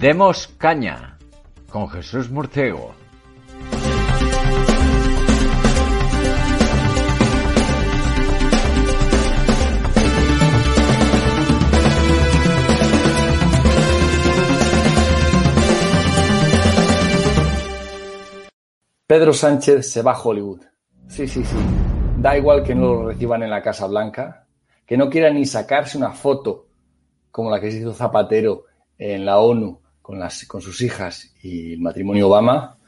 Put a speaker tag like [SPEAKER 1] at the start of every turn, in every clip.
[SPEAKER 1] Demos caña con Jesús Murciego.
[SPEAKER 2] Pedro Sánchez se va a Hollywood. Sí, sí, sí. Da igual que no lo reciban en la Casa Blanca, que no quiera ni sacarse una foto como la que se hizo Zapatero en la ONU con, sus hijas y el matrimonio Obama,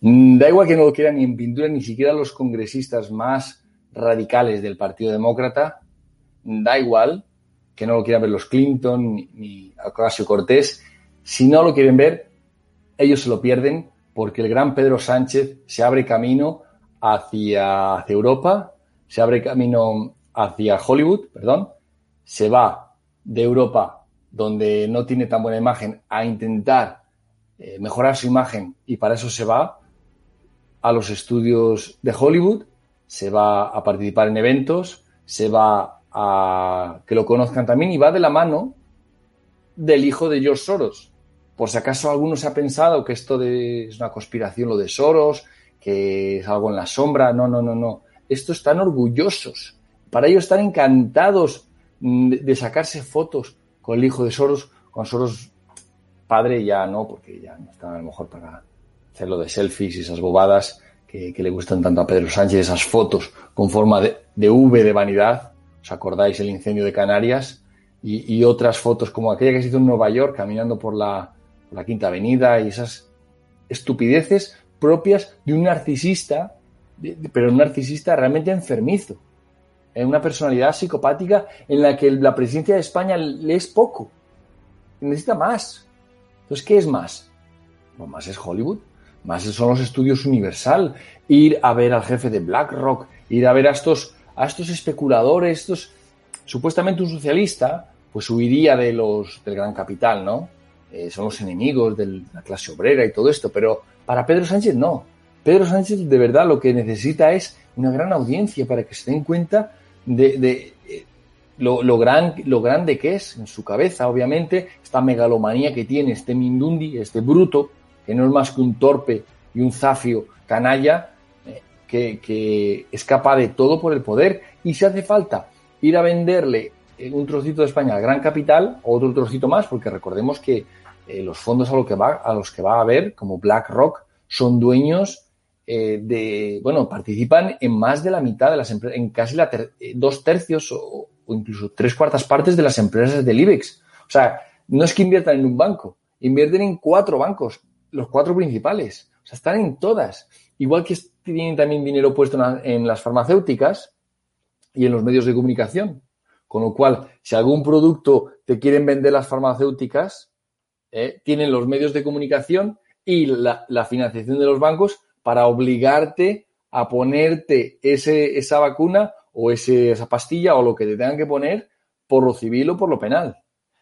[SPEAKER 2] da igual que no lo quieran ni en pintura, ni siquiera los congresistas más radicales del Partido Demócrata, da igual que no lo quieran ver los Clinton ni, ni Ocasio Cortés, si no lo quieren ver, ellos se lo pierden porque el gran Pedro Sánchez se abre camino hacia, Europa, se abre camino hacia Hollywood, perdón, se va de Europa donde no tiene tan buena imagen, a intentar eh, mejorar su imagen y para eso se va a los estudios de Hollywood, se va a participar en eventos, se va a que lo conozcan también y va de la mano del hijo de George Soros. Por si acaso alguno se ha pensado que esto es una conspiración lo de Soros, que es algo en la sombra. No, no, no, no. Estos están orgullosos. Para ellos están encantados mm, de sacarse fotos con el hijo de Soros, con Soros padre ya no, porque ya no está a lo mejor para hacerlo de selfies y esas bobadas que, le gustan tanto a Pedro Sánchez, esas fotos con forma de, V de vanidad, ¿os acordáis el incendio de Canarias? Y, otras fotos como aquella que se hizo en Nueva York caminando por la, Quinta Avenida y esas estupideces propias de un narcisista, pero un narcisista realmente enfermizo en una personalidad psicopática en la que la presidencia de España le es poco. Necesita más. Entonces, ¿qué es más? Pues más es Hollywood, más son los estudios Universal, ir a ver al jefe de BlackRock, ir a ver a estos, a estos especuladores, estos supuestamente un socialista, pues huiría de los del gran capital, ¿no? Eh, son los enemigos de la clase obrera y todo esto, pero para Pedro Sánchez no. Pedro Sánchez de verdad lo que necesita es una gran audiencia para que se den cuenta de, eh, lo, gran, lo grande que es en su cabeza, obviamente, esta megalomanía que tiene este Mindundi, este bruto, que no es más que un torpe y un zafio canalla, eh, que, que, es capaz de todo por el poder. Y si hace falta ir a venderle un trocito de España al gran capital, otro trocito más, porque recordemos que los fondos a, lo que va, a los que va a haber, como BlackRock, son dueños eh, de, bueno, participan en más de la mitad de las empresas, en casi la eh, dos tercios o, incluso tres cuartas partes de las empresas del IBEX. O sea, no es que inviertan en un banco, invierten en cuatro bancos, los cuatro principales. O sea, están en todas. Igual que tienen también dinero puesto en, las farmacéuticas y en los medios de comunicación. Con lo cual, si algún producto te quieren vender las farmacéuticas, eh, tienen los medios de comunicación y la, financiación de los bancos para obligarte a ponerte esa vacuna o ese, esa pastilla o lo que te tengan que poner por lo civil o por lo penal.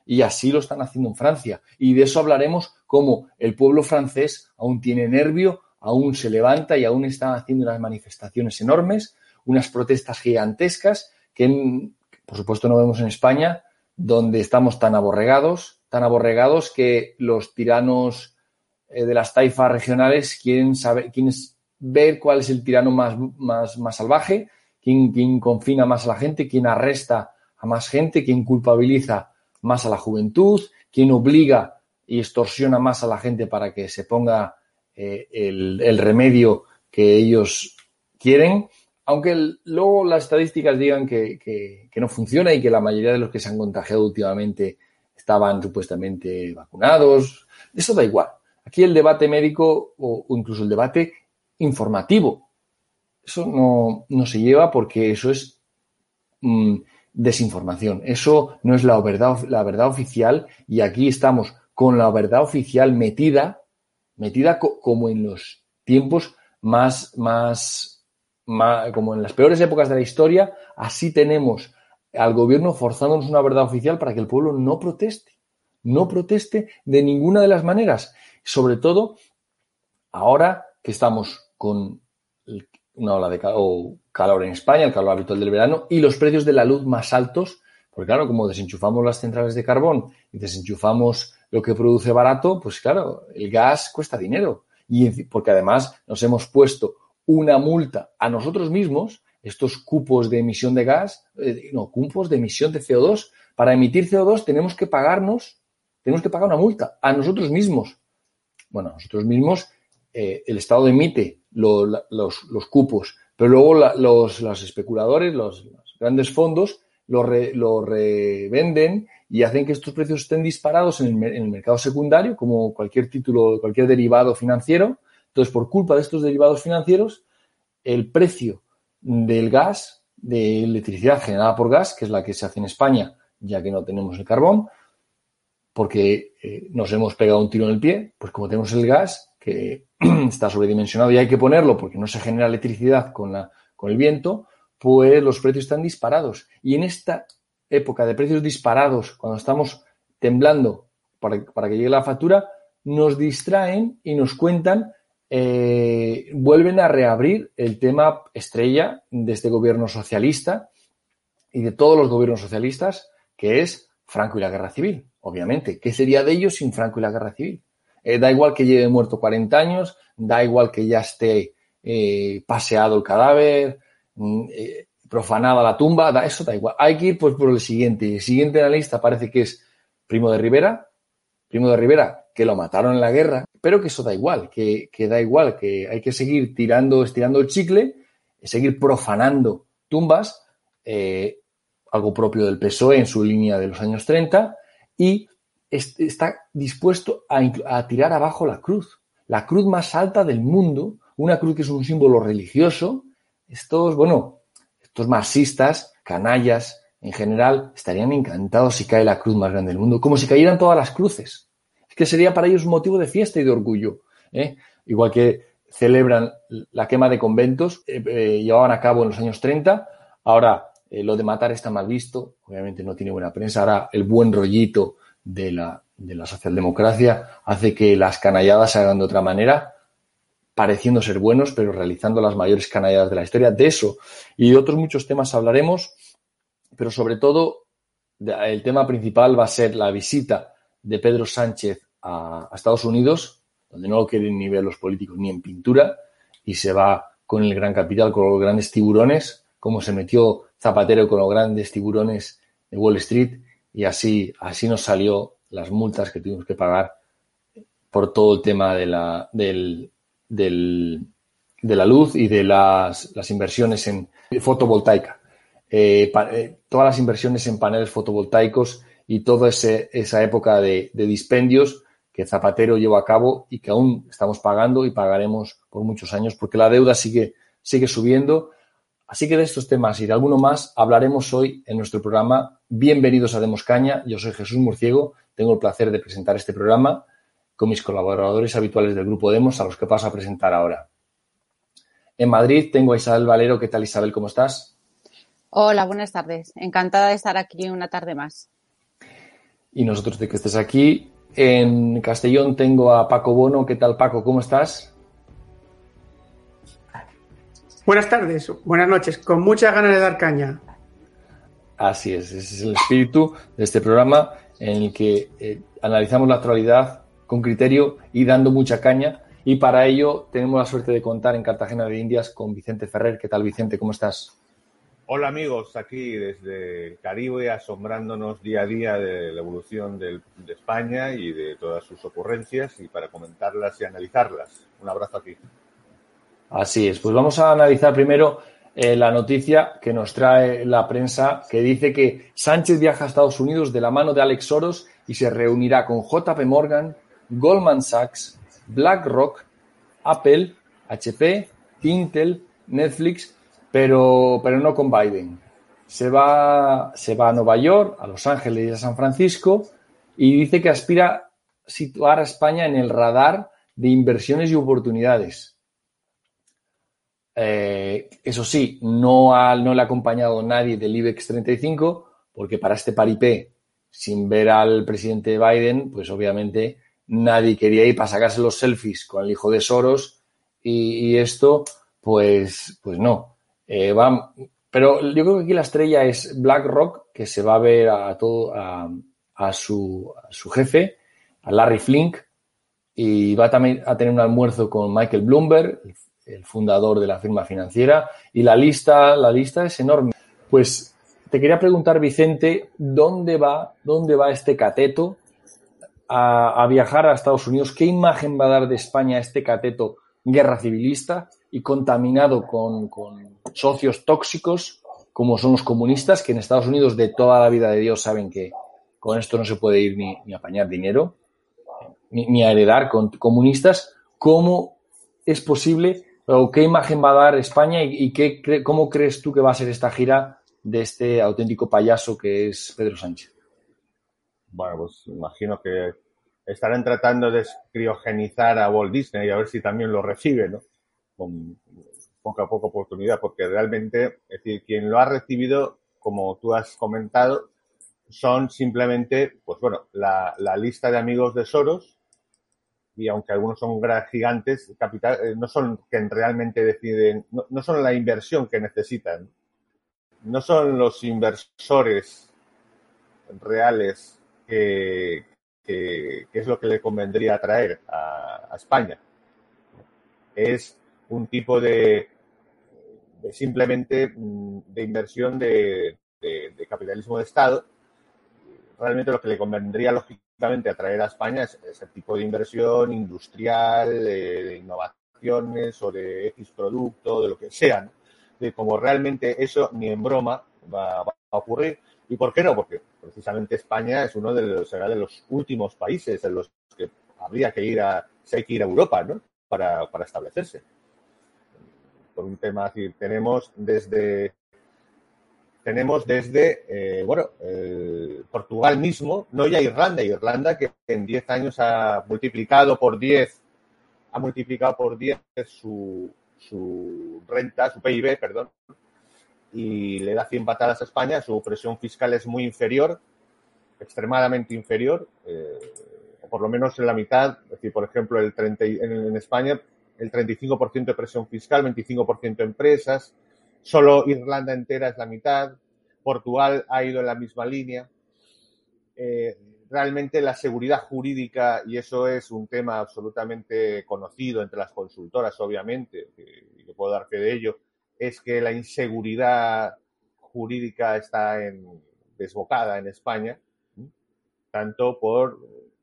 [SPEAKER 2] Y así lo están haciendo en Francia. Y de eso hablaremos como el pueblo francés aún tiene nervio, aún se levanta y aún están haciendo unas manifestaciones enormes, unas protestas gigantescas que, por supuesto, no vemos en España, donde estamos tan aborregados, tan aborregados que los tiranos eh, de las taifas regionales quieren saber, quieren ver cuál es el tirano más, más, más salvaje, quién, quién confina más a la gente, quién arresta a más gente, quién culpabiliza más a la juventud, quién obliga y extorsiona más a la gente para que se ponga eh, el, el, remedio que ellos quieren, aunque luego las estadísticas digan que, que, que, no funciona y que la mayoría de los que se han contagiado últimamente estaban supuestamente vacunados, eso da igual. Aquí el debate médico o, incluso el debate informativo, eso no, se lleva porque eso es mm, desinformación. Eso no es la verdad, la verdad oficial y aquí estamos con la verdad oficial metida, metida como en los tiempos más, más, más, como en las peores épocas de la historia, así tenemos al gobierno forzándonos una verdad oficial para que el pueblo no proteste, no proteste de ninguna de las maneras sobre todo Ahora que estamos con una ola de calor en España, el calor habitual del verano, y los precios de la luz más altos, porque claro, como desenchufamos las centrales de carbón y desenchufamos lo que produce barato, pues claro, el gas cuesta dinero. Y porque además nos hemos puesto una multa a nosotros mismos, estos cupos de emisión de gas, eh, no, cupos de emisión de CO2. Para emitir CO2 tenemos que pagarnos, tenemos que pagar una multa a nosotros mismos. Bueno, a nosotros mismos eh, el Estado emite los, cupos, pero luego los, especuladores, los, grandes fondos, lo, revenden y hacen que estos precios estén disparados en el, mercado secundario, como cualquier título, cualquier derivado financiero. Entonces, por culpa de estos derivados financieros, el precio del gas, de electricidad generada por gas, que es la que se hace en España, ya que no tenemos el carbón, porque eh, nos hemos pegado un tiro en el pie, pues como tenemos el gas, que está sobredimensionado y hay que ponerlo porque no se genera electricidad con, la, con el viento, pues los precios están disparados. Y en esta época de precios disparados, cuando estamos temblando para, que llegue la factura, nos distraen y nos cuentan, eh, vuelven a reabrir el tema estrella de este gobierno socialista y de todos los gobiernos socialistas, que es Franco y la guerra civil, obviamente. ¿Qué sería de ellos sin Franco y la guerra civil? Eh, da igual que lleve muerto 40 años, da igual que ya esté eh, paseado el cadáver, mm, profanada la tumba, da, eso da igual. Hay que ir pues, por el siguiente. El siguiente en la lista parece que es Primo de Rivera. Primo de Rivera, que lo mataron en la guerra, pero que eso da igual, que, da igual, que hay que seguir tirando, estirando el chicle, seguir profanando tumbas, eh, algo propio del PSOE en su línea de los años 30, y está dispuesto a, a tirar abajo la cruz, la cruz más alta del mundo, una cruz que es un símbolo religioso. Estos, bueno, estos marxistas, canallas, en general, estarían encantados si cae la cruz más grande del mundo, como si cayeran todas las cruces. Que sería para ellos un motivo de fiesta y de orgullo. ¿eh? Igual que celebran la quema de conventos, eh, eh, llevaban a cabo en los años 30, ahora lo de matar está mal visto, obviamente no tiene buena prensa, ahora el buen rollito de la, de la socialdemocracia hace que las canalladas se hagan de otra manera pareciendo ser buenos, pero realizando las mayores canalladas de la historia. De eso y de otros muchos temas hablaremos, pero sobre todo el tema principal va a ser la visita de Pedro Sánchez a, Estados Unidos, donde no lo quieren ni ver los políticos ni en pintura, y se va con el gran capital, con los grandes tiburones, como se metió Zapatero con los grandes tiburones de Wall Street, y así, así nos salió las multas que tuvimos que pagar por todo el tema de la, del, del, de la luz y de las, las inversiones en fotovoltaica. Eh, eh, todas las inversiones en paneles fotovoltaicos y toda esa época de, dispendios que Zapatero llevó a cabo y que aún estamos pagando y pagaremos por muchos años porque la deuda sigue, sigue subiendo. Así que de estos temas y de alguno más hablaremos hoy en nuestro programa. Bienvenidos a Demos Caña. Yo soy Jesús Murciego. Tengo el placer de presentar este programa con mis colaboradores habituales del Grupo Demos, a los que paso a presentar ahora. En Madrid tengo a Isabel Valero. ¿Qué tal, Isabel? ¿Cómo estás?
[SPEAKER 3] Hola, buenas tardes. Encantada de estar aquí una tarde más.
[SPEAKER 2] Y nosotros de que estés aquí. En Castellón tengo a Paco Bono. ¿Qué tal, Paco? ¿Cómo estás?
[SPEAKER 4] Buenas tardes, buenas noches. Con muchas ganas de dar caña.
[SPEAKER 2] Así es, ese es el espíritu de este programa en el que eh, analizamos la actualidad con criterio y dando mucha caña. Y para ello tenemos la suerte de contar en Cartagena de Indias con Vicente Ferrer. ¿Qué tal, Vicente? ¿Cómo estás?
[SPEAKER 5] Hola amigos, aquí desde el Caribe asombrándonos día a día de la evolución de España y de todas sus ocurrencias y para comentarlas y analizarlas. Un abrazo aquí.
[SPEAKER 2] Así es, pues vamos a analizar primero eh, la noticia que nos trae la prensa que dice que Sánchez viaja a Estados Unidos de la mano de Alex Soros y se reunirá con JP Morgan, Goldman Sachs, BlackRock, Apple, HP, Intel, Netflix, pero, pero no con Biden. Se va, se va a Nueva York, a Los Ángeles y a San Francisco y dice que aspira a situar a España en el radar de inversiones y oportunidades. Eh, eso sí, no, no le ha acompañado nadie del IBEX 35, porque para este paripé, sin ver al presidente Biden, pues obviamente nadie quería ir para sacarse los selfies con el hijo de Soros y, esto, pues, pues no. Eh, pero yo creo que aquí la estrella es BlackRock, que se va a ver a todo a, su, su, jefe, a Larry Flink, y va también a tener un almuerzo con Michael Bloomberg, el fundador de la firma financiera, y la lista, la lista es enorme. Pues te quería preguntar, Vicente, ¿dónde va, dónde va este cateto a, viajar a Estados Unidos? ¿Qué imagen va a dar de España este cateto guerra civilista y contaminado con, socios tóxicos como son los comunistas, que en Estados Unidos de toda la vida de Dios saben que con esto no se puede ir ni, a apañar dinero, ni, a heredar con comunistas? ¿Cómo es posible o qué imagen va a dar España y, qué, cómo crees tú que va a ser esta gira de este auténtico payaso que es Pedro Sánchez?
[SPEAKER 5] Bueno, pues imagino que estarán tratando de criogenizar a Walt Disney y a ver si también lo recibe, ¿no? Con poca a poca oportunidad, porque realmente, es decir, quien lo ha recibido, como tú has comentado, son simplemente, pues bueno, la, lista de amigos de Soros, y aunque algunos son gigantes, capital, eh, no son quien realmente deciden, no son la inversión que necesitan no son los inversores reales que, es lo que le convendría traer a, España. Es un tipo de, simplemente mm, de inversión de, capitalismo de Estado. Realmente lo que le convendría lógicamente atraer a España es ese tipo de inversión industrial, de, innovaciones o de X producto, de lo que sea de como realmente eso ni en broma va, a ocurrir. ¿Y por qué no? Porque precisamente España es uno de los, será de los últimos países en los que habría que ir a, si hay que ir a Europa, ¿no? Para, establecerse. Por un tema así, tenemos desde tenemos desde, eh, bueno, Portugal mismo, no ya Irlanda, Irlanda que en 10 años ha multiplicado por 10, ha multiplicado por 10 su, su renta, su PIB, perdón, y le da 100 patadas a España, su presión fiscal es muy inferior, extremadamente inferior, eh, por lo menos en la mitad, es decir, por ejemplo, el 30, en, España el 35% de presión fiscal, 25% de empresas, solo Irlanda entera es la mitad, Portugal ha ido en la misma línea. Eh, realmente la seguridad jurídica, y eso es un tema absolutamente conocido entre las consultoras, obviamente, y que puedo dar fe de ello, es que la inseguridad jurídica está desbocada en España, tanto por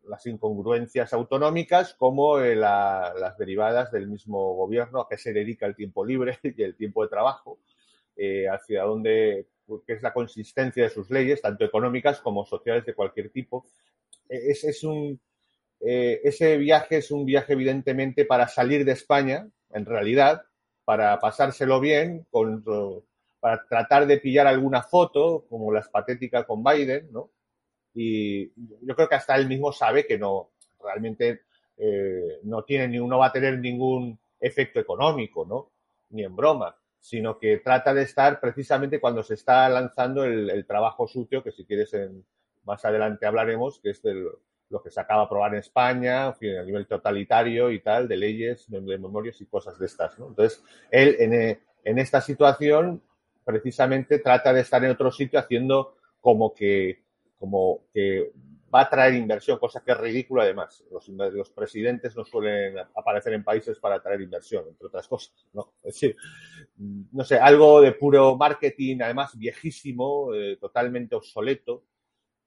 [SPEAKER 5] las incongruencias autonómicas como las derivadas del mismo gobierno a qué se dedica el tiempo libre y el tiempo de trabajo, eh, hacia dónde que es la consistencia de sus leyes, tanto económicas como sociales de cualquier tipo. E, es, es un, eh, ese viaje es un viaje evidentemente para salir de España, en realidad, para pasárselo bien, para tratar de pillar alguna foto, como las patéticas con Biden, ¿no? Y yo creo que hasta él mismo sabe que no, realmente eh, no tiene ni uno va a tener ningún efecto económico, ¿no? Ni en broma sino que trata de estar precisamente cuando se está lanzando el, trabajo sucio, que si quieres más adelante hablaremos, que es lo que se acaba de aprobar en España, a nivel totalitario y tal, de leyes, de, memorias y cosas de estas. Entonces, él en, en esta situación precisamente trata de estar en otro sitio haciendo como que, como que va a traer inversión, cosa que es ridícula además. Los, los, presidentes no suelen aparecer en países para traer inversión, entre otras cosas. ¿no? Es decir, no sé, algo de puro marketing, además viejísimo, eh, totalmente obsoleto,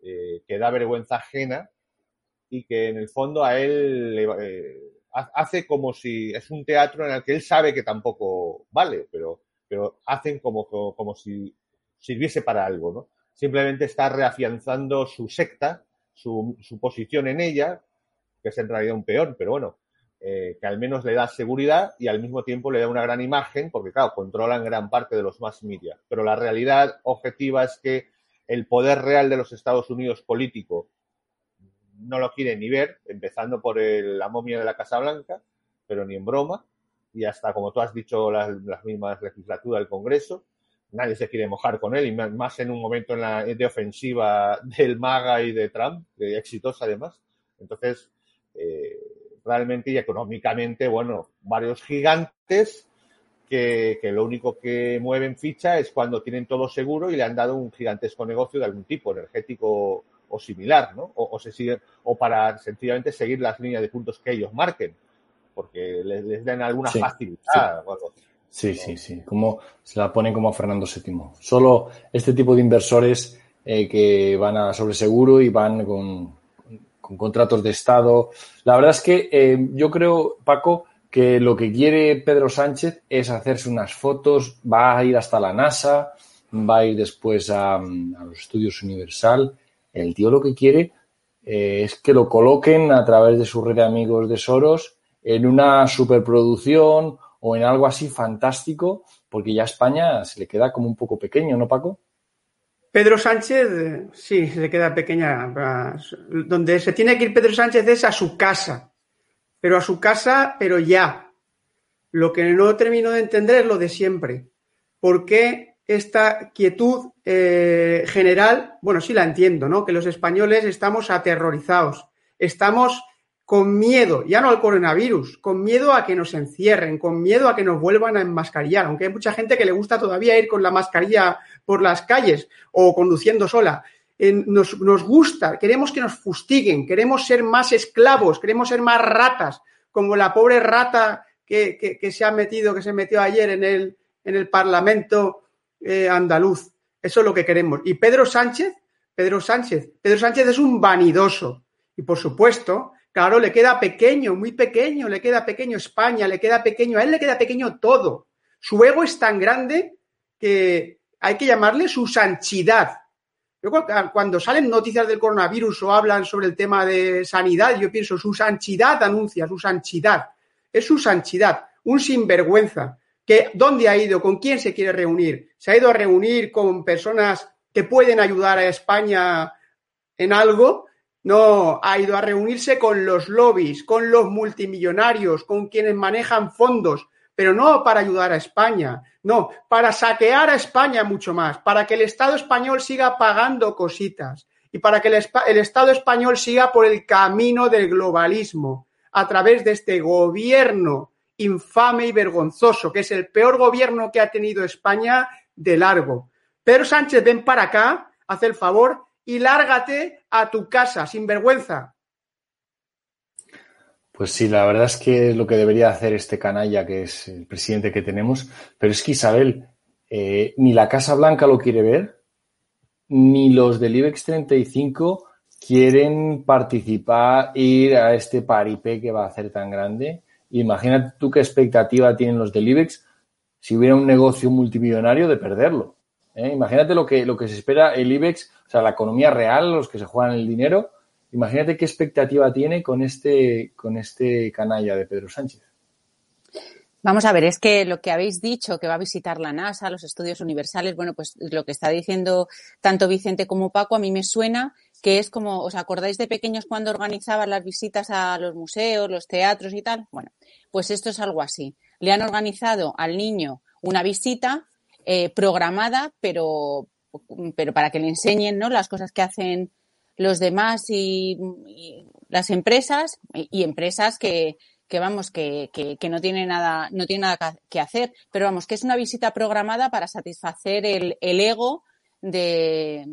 [SPEAKER 5] eh, que da vergüenza ajena y que en el fondo a él eh, hace como si es un teatro en el que él sabe que tampoco vale, pero, pero hacen como, como, como si sirviese para algo, ¿no? Simplemente está reafianzando su secta su, posición en ella, que es en realidad un peón, pero bueno, eh, que al menos le da seguridad y al mismo tiempo le da una gran imagen, porque claro, controlan gran parte de los más media. Pero la realidad objetiva es que el poder real de los Estados Unidos político no lo quiere ni ver, empezando por la momia de la Casa Blanca, pero ni en broma, y hasta, como tú has dicho, las, las mismas legislaturas del Congreso nadie se quiere mojar con él, y más en un momento de ofensiva del MAGA y de Trump, de exitosa además. Entonces, eh, realmente y económicamente, bueno, varios gigantes que, lo único que mueven ficha es cuando tienen todo seguro y le han dado un gigantesco negocio de algún tipo, energético o similar, ¿no? O, se sigue, o para sencillamente seguir las líneas de puntos que ellos marquen, porque les, den alguna facilidad o algo así.
[SPEAKER 2] Sí, sí, sí. Como se la ponen como a Fernando VII. Solo este tipo de inversores eh, que van a sobre seguro y van con, contratos de Estado. La verdad es que eh, yo creo, Paco, que lo que quiere Pedro Sánchez es hacerse unas fotos, va a ir hasta la NASA, va a ir después a, los estudios Universal. El tío lo que quiere eh, es que lo coloquen a través de su red de amigos de Soros en una superproducción o en algo así fantástico, porque ya España se le queda como un poco pequeño, ¿no, Paco?
[SPEAKER 4] Pedro Sánchez, sí, se le queda pequeña. Donde se tiene que ir Pedro Sánchez es a su casa, pero a su casa, pero ya. Lo que no termino de entender es lo de siempre. ¿Por qué esta quietud eh, general? Bueno, sí la entiendo, ¿no? Que los españoles estamos aterrorizados, estamos con miedo, ya no al coronavirus, con miedo a que nos encierren, con miedo a que nos vuelvan a enmascarillar, aunque hay mucha gente que le gusta todavía ir con la mascarilla por las calles o conduciendo sola. nos, gusta, queremos que nos fustiguen, queremos ser más esclavos, queremos ser más ratas, como la pobre rata que, se ha metido, que se metió ayer en el, en el Parlamento eh, andaluz. Eso es lo que queremos. Y Pedro Sánchez, Pedro Sánchez, Pedro Sánchez es un vanidoso. Y por supuesto, Claro, le queda pequeño, muy pequeño, le queda pequeño España, le queda pequeño, a él le queda pequeño todo. Su ego es tan grande que hay que llamarle su sanchidad. Yo cuando salen noticias del coronavirus o hablan sobre el tema de sanidad, yo pienso, su sanchidad anuncia, su sanchidad. Es su sanchidad, un sinvergüenza. Que, ¿Dónde ha ido? ¿Con quién se quiere reunir? ¿Se ha ido a reunir con personas que pueden ayudar a España en algo? No, ha ido a reunirse con los lobbies, con los multimillonarios, con quienes manejan fondos, pero no para ayudar a España, no, para saquear a España mucho más, para que el Estado español siga pagando cositas y para que el, Estado español siga por el camino del globalismo a través de este gobierno infame y vergonzoso, que es el peor gobierno que ha tenido España de largo. Pedro Sánchez, ven para acá, haz el favor y lárgate a tu casa, sin vergüenza.
[SPEAKER 2] Pues sí, la verdad es que es lo que debería hacer este canalla, que es el presidente que tenemos. Pero es que Isabel, eh, ni la Casa Blanca lo quiere ver, ni los del IBEX 35 quieren participar, ir a este paripé que va a hacer tan grande. Imagínate tú qué expectativa tienen los del IBEX si hubiera un negocio multimillonario de perderlo. ¿Eh? Imagínate lo que, lo que se espera el IBEX, o sea, la economía real, los que se juegan el dinero. Imagínate qué expectativa tiene con este, con este canalla de Pedro Sánchez.
[SPEAKER 3] Vamos a ver, es que lo que habéis dicho, que va a visitar la NASA, los estudios universales, bueno, pues lo que está diciendo tanto Vicente como Paco, a mí me suena que es como, ¿os acordáis de pequeños cuando organizaban las visitas a los museos, los teatros y tal? Bueno, pues esto es algo así. Le han organizado al niño una visita eh, programada, pero, pero para que le enseñen ¿no? las cosas que hacen los demás y, las empresas y, empresas que, que vamos, que, que, no tiene nada, no tiene nada que hacer. Pero vamos, que es una visita programada para satisfacer el, el ego de,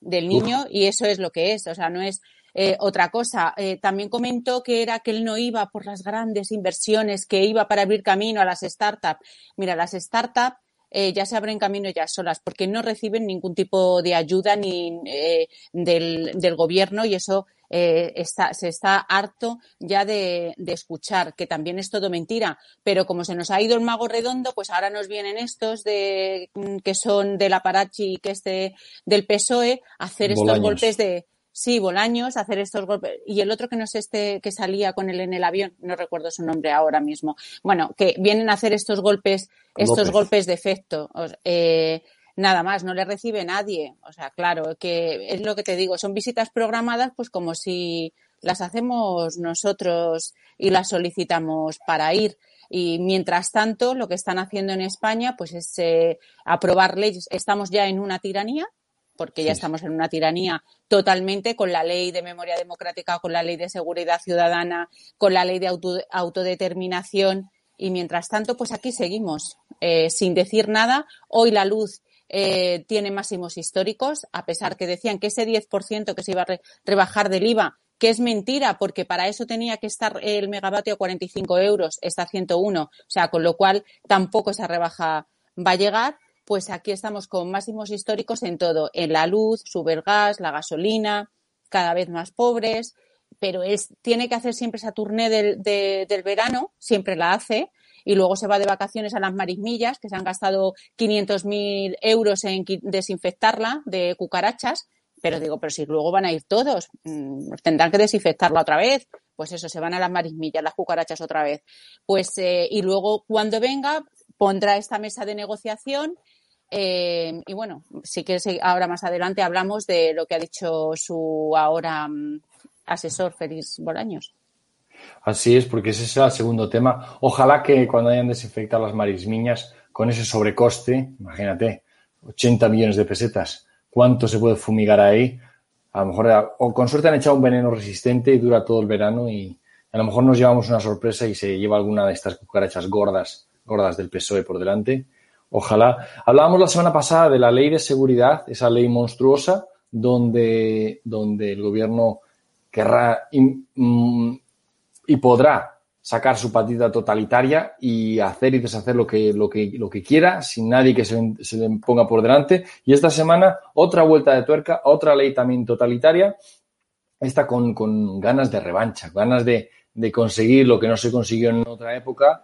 [SPEAKER 3] del niño y eso es lo que es. O sea, no es eh, otra cosa. Eh, también comentó que era que él no iba por las grandes inversiones, que iba para abrir camino a las startups. Mira, las startups eh, ya se abren camino ya solas, porque no reciben ningún tipo de ayuda ni eh, del, del, gobierno y eso eh, está, se está harto ya de, de, escuchar, que también es todo mentira. Pero como se nos ha ido el mago redondo, pues ahora nos vienen estos de que son del Aparachi y que es del PSOE a hacer estos golpes de Sí, Bolaños, hacer estos golpes. Y el otro que no es este que salía con él en el avión, no recuerdo su nombre ahora mismo. Bueno, que vienen a hacer estos golpes, estos golpes de efecto. Eh, nada más, no le recibe nadie. O sea, claro, que es lo que te digo, son visitas programadas, pues como si las hacemos nosotros y las solicitamos para ir. Y mientras tanto, lo que están haciendo en España, pues es eh, aprobar leyes. Estamos ya en una tiranía porque ya estamos en una tiranía totalmente con la ley de memoria democrática, con la ley de seguridad ciudadana, con la ley de autodeterminación. Y mientras tanto, pues aquí seguimos eh, sin decir nada. Hoy la luz eh, tiene máximos históricos, a pesar que decían que ese 10% que se iba a rebajar del IVA, que es mentira, porque para eso tenía que estar el megavatio a 45 euros, está a 101, o sea, con lo cual tampoco esa rebaja va a llegar. Pues aquí estamos con máximos históricos en todo, en la luz, sube el gas, la gasolina, cada vez más pobres, pero tiene que hacer siempre esa turné del, del verano, siempre la hace, y luego se va de vacaciones a las marismillas, que se han gastado 500.000 euros en desinfectarla de cucarachas, pero digo, pero si luego van a ir todos, mm, tendrán que desinfectarla otra vez. Pues eso, se van a las marismillas, las cucarachas otra vez. Pues, eh, y luego cuando venga, pondrá esta mesa de negociación. Eh, y bueno, sí que ahora más adelante hablamos de lo que ha dicho su ahora mm, asesor Félix Bolaños.
[SPEAKER 2] Así es, porque ese es el segundo tema. Ojalá que cuando hayan desinfectado las marismiñas con ese sobrecoste, imagínate, 80 millones de pesetas, ¿cuánto se puede fumigar ahí? A lo mejor, o con suerte han echado un veneno resistente y dura todo el verano y a lo mejor nos llevamos una sorpresa y se lleva alguna de estas cucarachas gordas, gordas del PSOE por delante. Ojalá. Hablábamos la semana pasada de la ley de seguridad, esa ley monstruosa, donde, donde el gobierno querrá mm, y podrá sacar su patita totalitaria y hacer y deshacer lo que, lo que, lo que quiera sin nadie que se, le ponga por delante. Y esta semana otra vuelta de tuerca, otra ley también totalitaria, esta con, con ganas de revancha, ganas de, de, conseguir lo que no se consiguió en otra época,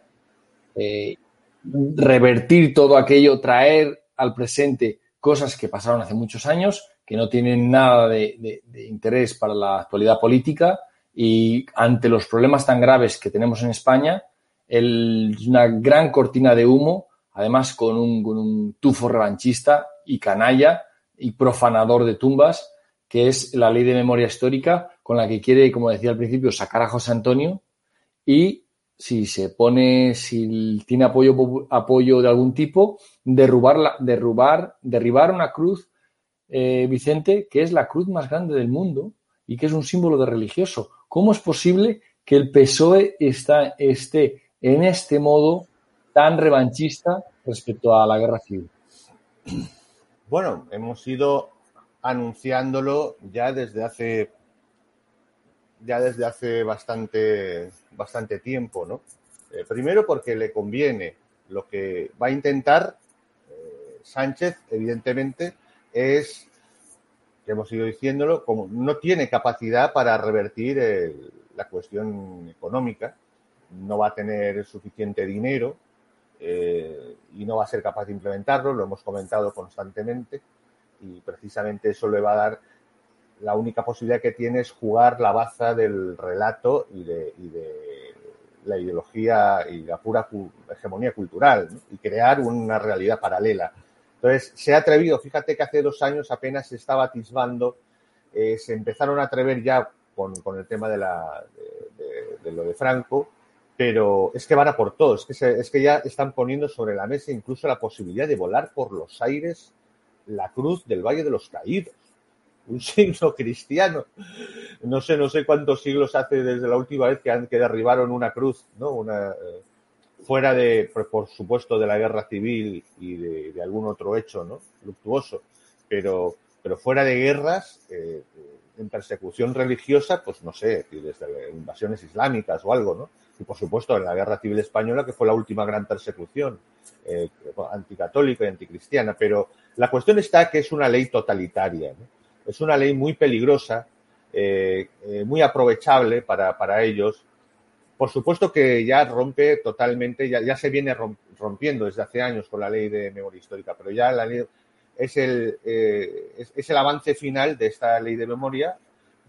[SPEAKER 2] eh, revertir todo aquello, traer al presente cosas que pasaron hace muchos años, que no tienen nada de, interés para la actualidad política y ante los problemas tan graves que tenemos en España, una gran cortina de humo, además con un, con un tufo revanchista y canalla y profanador de tumbas, que es la ley de memoria histórica, con la que quiere, como decía al principio, sacar a José Antonio y si se pone, si tiene apoyo, apoyo de algún tipo, derrubar, derrubar, derribar una cruz, eh, Vicente, que es la cruz más grande del mundo y que es un símbolo de religioso. ¿Cómo es posible que el PSOE esté en este modo tan revanchista respecto a la guerra civil?
[SPEAKER 5] Bueno, hemos ido anunciándolo ya desde hace ya desde hace bastante bastante tiempo, ¿no? Eh, primero porque le conviene lo que va a intentar eh, Sánchez, evidentemente, es que hemos ido diciéndolo, como no tiene capacidad para revertir la cuestión económica, no va a tener suficiente dinero eh, y no va a ser capaz de implementarlo, lo hemos comentado constantemente y precisamente eso le va a dar la única posibilidad que tiene es jugar la baza del relato y de, la ideología y la pura hegemonía cultural y crear una realidad paralela. Entonces, se ha atrevido, fíjate que hace dos años apenas se estaba atisbando, eh, se empezaron a atrever ya con, el tema de, la, de, lo de Franco, pero es que van a por todo, es que, es que ya están poniendo sobre la mesa incluso la posibilidad de volar por los aires la cruz del Valle de los Caídos, un signo cristiano. No sé, no sé cuántos siglos hace desde la última vez que, que derribaron una cruz, ¿no? Una, eh, fuera de, por supuesto, de la guerra civil y de, algún otro hecho ¿no? luctuoso, pero, pero fuera de guerras, eh, en persecución religiosa, pues no sé, desde invasiones islámicas o algo, ¿no? Y por supuesto en la guerra civil española, que fue la última gran persecución eh, anticatólica y anticristiana, pero la cuestión está que es una ley totalitaria, es una ley muy peligrosa, eh, muy aprovechable para, para ellos, por supuesto que ya rompe totalmente, ya, ya se viene rompiendo desde hace años con la ley de memoria histórica, pero ya la ley es el, eh, es, el avance final de esta ley de memoria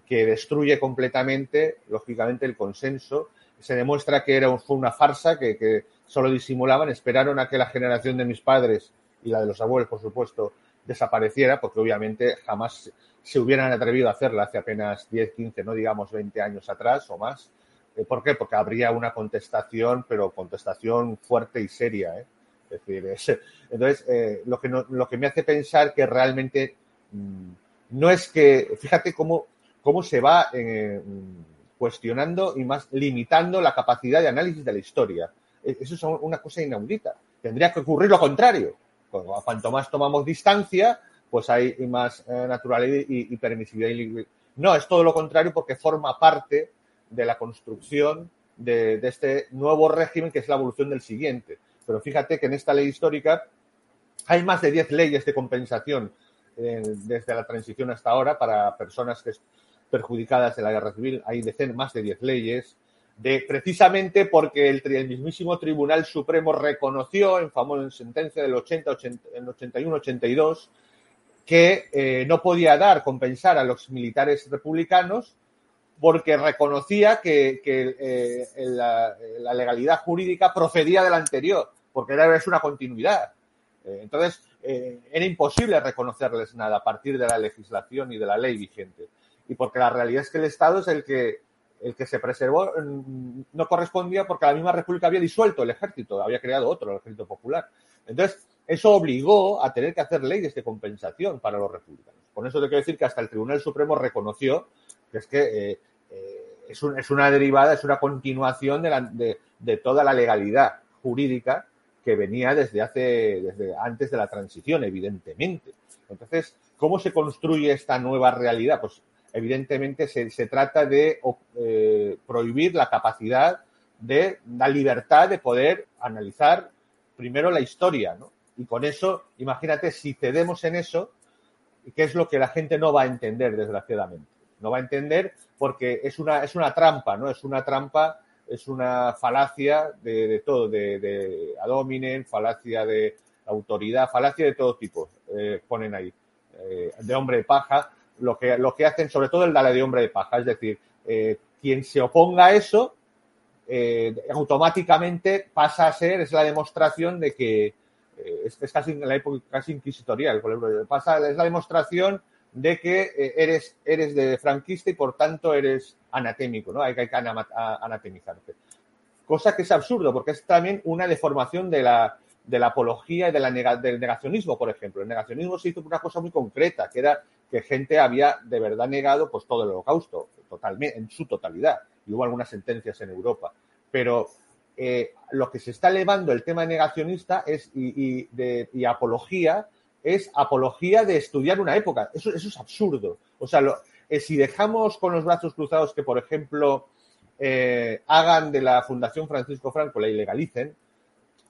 [SPEAKER 5] que destruye completamente, lógicamente, el consenso. Se demuestra que era fue una farsa, que solo disimulaban, esperaron a que la generación de mis padres y la de los abuelos, por supuesto, desapareciera, porque obviamente jamás se hubieran atrevido a hacerla hace apenas 10, 15, no digamos 20 años atrás o más. Eh, ¿Por qué? Porque habría una contestación, pero contestación fuerte y seria. ¿eh? Es decir, entonces, eh, lo, que lo que me hace pensar que realmente mm, no es que, fíjate cómo, cómo se va cuestionando y más limitando la capacidad de análisis de la historia. E, eso es una cosa inaudita. Tendría que ocurrir lo contrario. Cuanto más tomamos distancia, pues hay más eh, naturalidad y, permisividad. No, es todo lo contrario porque forma parte de la construcción de, este nuevo régimen que es la evolución del siguiente. Pero fíjate que en esta ley histórica hay más de 10 leyes de compensación eh, desde la transición hasta ahora para personas que perjudicadas de la guerra civil. Hay decenas, más de 10 leyes. De, precisamente porque el, mismísimo Tribunal Supremo reconoció en famosa sentencia del 80, 81-82 que eh, no podía dar, compensar a los militares republicanos porque reconocía que, eh, la, legalidad jurídica procedía de la anterior, porque era es una continuidad. Eh, entonces, era imposible reconocerles nada a partir de la legislación y de la ley vigente. Y porque la realidad es que el Estado es el que, el que se preservó, mm, no correspondía porque la misma República había disuelto el ejército, había creado otro, el ejército popular. Entonces, eso obligó a tener que hacer leyes de compensación para los republicanos. Con eso te quiero decir que hasta el Tribunal Supremo reconoció que es que eh, eh, es, una derivada, es una continuación de, toda la legalidad jurídica que venía desde hace, desde antes de la transición, evidentemente. Entonces, ¿cómo se construye esta nueva realidad? Pues evidentemente se, trata de eh, prohibir la capacidad de la libertad de poder analizar primero la historia, ¿no? Y con eso, imagínate, si cedemos en eso, ¿qué es lo que la gente no va a entender, desgraciadamente? No va a entender porque es una, es una trampa, ¿no? Es una trampa, es una falacia de, todo, de, de falacia de autoridad, falacia de todo tipo, eh, ponen ahí, eh, de hombre de paja, lo que, lo que hacen, sobre todo el de hombre de paja, es decir, eh, quien se oponga a eso, automáticamente pasa a ser, es la demostración de que, eh, es, casi en la época casi inquisitorial, pasa, es la demostración de que eh, eres, eres de franquista y por tanto eres anatémico, ¿no? Hay, que anatemizarte. Cosa que es absurdo, porque es también una deformación de la, de la apología y de la del negacionismo, por ejemplo. El negacionismo se hizo por una cosa muy concreta, que era que gente había de verdad negado pues todo el holocausto, totalmente, en su totalidad. Y hubo algunas sentencias en Europa. Pero eh, lo que se está elevando el tema negacionista es, y, de, apología es apología de estudiar una época. Eso, eso es absurdo. O sea, eh, si dejamos con los brazos cruzados que, por ejemplo, eh, hagan de la Fundación Francisco Franco, la ilegalicen,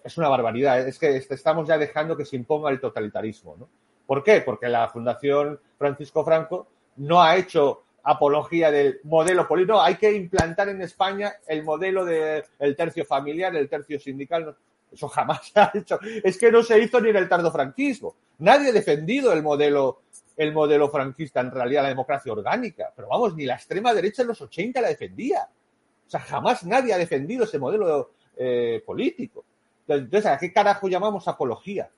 [SPEAKER 5] es una barbaridad. Es que estamos ya dejando que se imponga el totalitarismo. ¿no? ¿Por qué? Porque la Fundación Francisco Franco no ha hecho apología del modelo político. Hay que implantar en España el modelo del tercio familiar, el tercio sindical. Eso jamás se ha hecho. Es que no se hizo ni en el tardo franquismo. Nadie ha defendido el modelo, el modelo franquista, en realidad la democracia orgánica. Pero vamos, ni la extrema derecha en los 80 la defendía. O sea, jamás nadie ha defendido ese modelo eh, político. Entonces, ¿a qué carajo llamamos apología?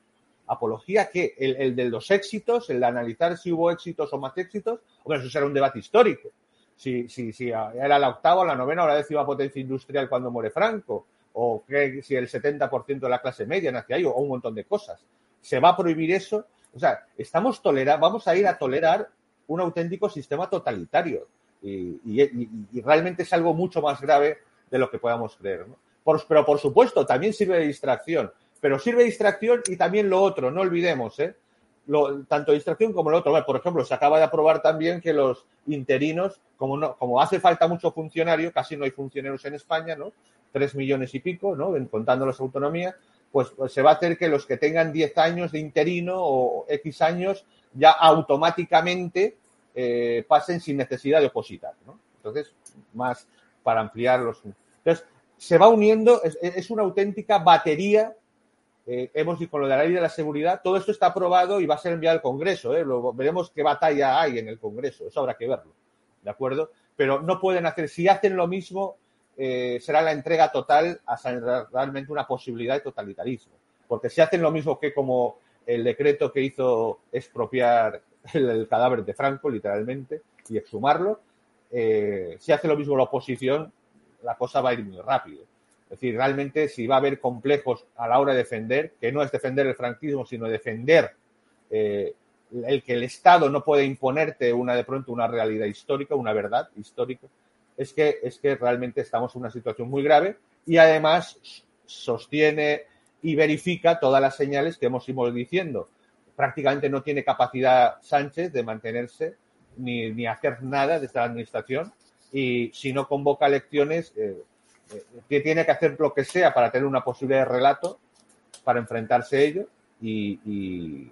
[SPEAKER 5] Apología que el, de los éxitos, el de analizar si hubo éxitos o más éxitos, hombre, eso será un debate histórico. Si, si, si era la octava, la novena o la décima potencia industrial cuando muere Franco, o que, si el 70% de la clase media nace ahí, o un montón de cosas. ¿Se va a prohibir eso? O sea, estamos tolerando, vamos a ir a tolerar un auténtico sistema totalitario. Y, realmente es algo mucho más grave de lo que podamos creer. pero por supuesto, también sirve de distracción. Pero sirve distracción y también lo otro, no olvidemos, ¿eh? Tanto distracción como lo otro. Por ejemplo, se acaba de aprobar también que los interinos, como, hace falta mucho funcionario, casi no hay funcionarios en España, ¿no? Tres millones y pico, ¿no? Contando las autonomías, pues, pues, se va a hacer que los que tengan 10 años de interino o X años ya automáticamente eh, pasen sin necesidad de opositar. Entonces, más para ampliar los. Entonces, se va uniendo, es una auténtica batería eh, hemos dicho con lo de la ley de la seguridad, todo esto está aprobado y va a ser enviado al Congreso. ¿eh? veremos qué batalla hay en el Congreso, eso habrá que verlo. ¿De acuerdo? Pero no pueden hacer, si hacen lo mismo, eh, será la entrega total a realmente una posibilidad de totalitarismo. Porque si hacen lo mismo que como el decreto que hizo expropiar el, cadáver de Franco, literalmente, y exhumarlo, si hace lo mismo la oposición, la cosa va a ir muy rápido. Es decir, realmente si va a haber complejos a la hora de defender, que no es defender el franquismo, sino defender eh, el que el Estado no puede imponerte una de pronto una realidad histórica, una verdad histórica, es que, es que realmente estamos en una situación muy grave y además sostiene y verifica todas las señales que hemos ido diciendo. Prácticamente no tiene capacidad Sánchez de mantenerse ni, ni hacer nada desde la administración y si no convoca elecciones, eh, eh, tiene que hacer lo que sea para tener una posibilidad de relato, para enfrentarse a ello y, y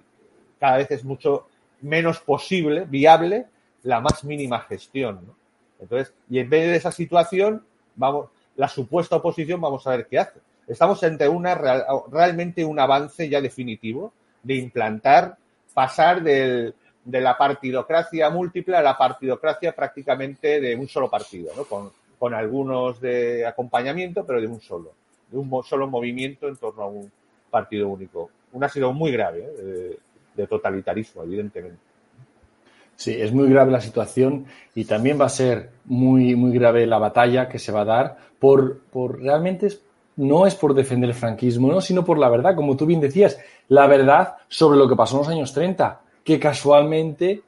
[SPEAKER 5] cada vez es mucho menos posible, viable, la más mínima gestión. ¿no? Entonces, y en vez de esa situación, vamos, la supuesta oposición, vamos a ver qué hace. Estamos ante una real, realmente un avance ya definitivo de implantar, pasar del, de la partidocracia múltiple a la partidocracia prácticamente de un solo partido, ¿no? con, con algunos de acompañamiento, pero de un solo, de un solo movimiento en torno a un partido único. Una situación muy grave ¿eh? de, totalitarismo, evidentemente.
[SPEAKER 2] Sí, es muy grave la situación y también va a ser muy, muy grave la batalla que se va a dar por, por realmente no es por defender el franquismo, ¿no? sino por la verdad, como tú bien decías, la verdad sobre lo que pasó en los años 30, que casualmente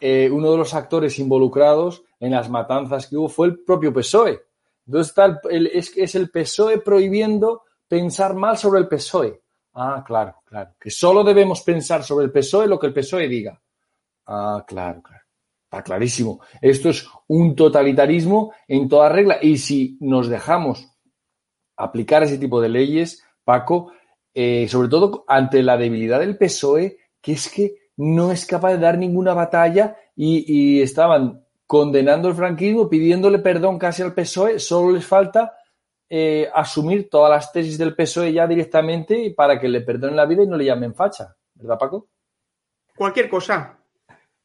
[SPEAKER 2] eh, uno de los actores involucrados en las matanzas que hubo fue el propio PSOE. Entonces está el, es, es el PSOE prohibiendo pensar mal sobre el PSOE. Ah, claro, claro. Que solo debemos pensar sobre el PSOE lo que el PSOE diga. Ah, claro, claro. Está clarísimo. Esto es un totalitarismo en toda regla. Y si nos dejamos aplicar ese tipo de leyes, Paco, eh, sobre todo ante la debilidad del PSOE, que es que no es capaz de dar ninguna batalla y, estaban condenando el franquismo, pidiéndole perdón casi al PSOE, solo les falta eh, asumir todas las tesis del PSOE ya directamente para que le perdonen la vida y no le llamen facha, ¿verdad, Paco?
[SPEAKER 4] Cualquier cosa.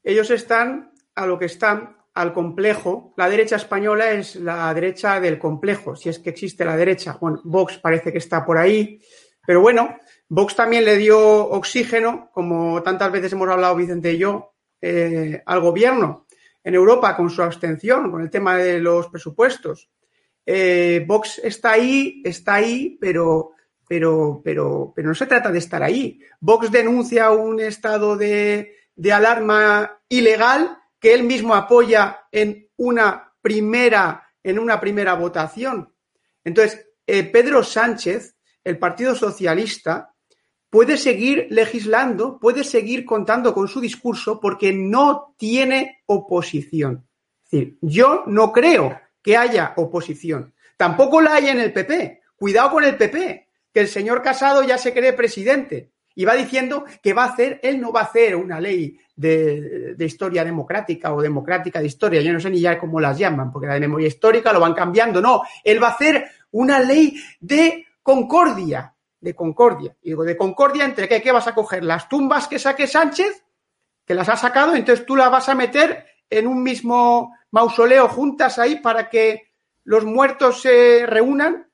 [SPEAKER 4] Ellos están a lo que están, al complejo. La derecha española es la derecha del complejo, si es que existe la derecha. Bueno, Vox parece que está por ahí, pero bueno, Vox también le dio oxígeno, como tantas veces hemos hablado Vicente y yo, eh, al gobierno en Europa con su abstención, con el tema de los presupuestos. Eh, Vox está ahí, está ahí, pero, pero, pero, pero no se trata de estar ahí. Vox denuncia un estado de, de alarma ilegal que él mismo apoya en una primera, en una primera votación. Entonces, eh, Pedro Sánchez, el Partido Socialista, puede seguir legislando, puede seguir contando con su discurso porque no tiene oposición. Es decir, yo no creo que haya oposición. Tampoco la hay en el PP. Cuidado con el PP, que el señor Casado ya se cree presidente y va diciendo que va a hacer, él no va a hacer una ley de, de, historia democrática o democrática de historia, yo no sé ni ya cómo las llaman, porque la de memoria histórica lo van cambiando, no, él va a hacer una ley de concordia, de concordia. Y digo, de concordia entre qué, qué vas a coger, las tumbas que saque Sánchez, que las ha sacado, entonces tú las vas a meter en un mismo mausoleo juntas ahí para que los muertos se reúnan,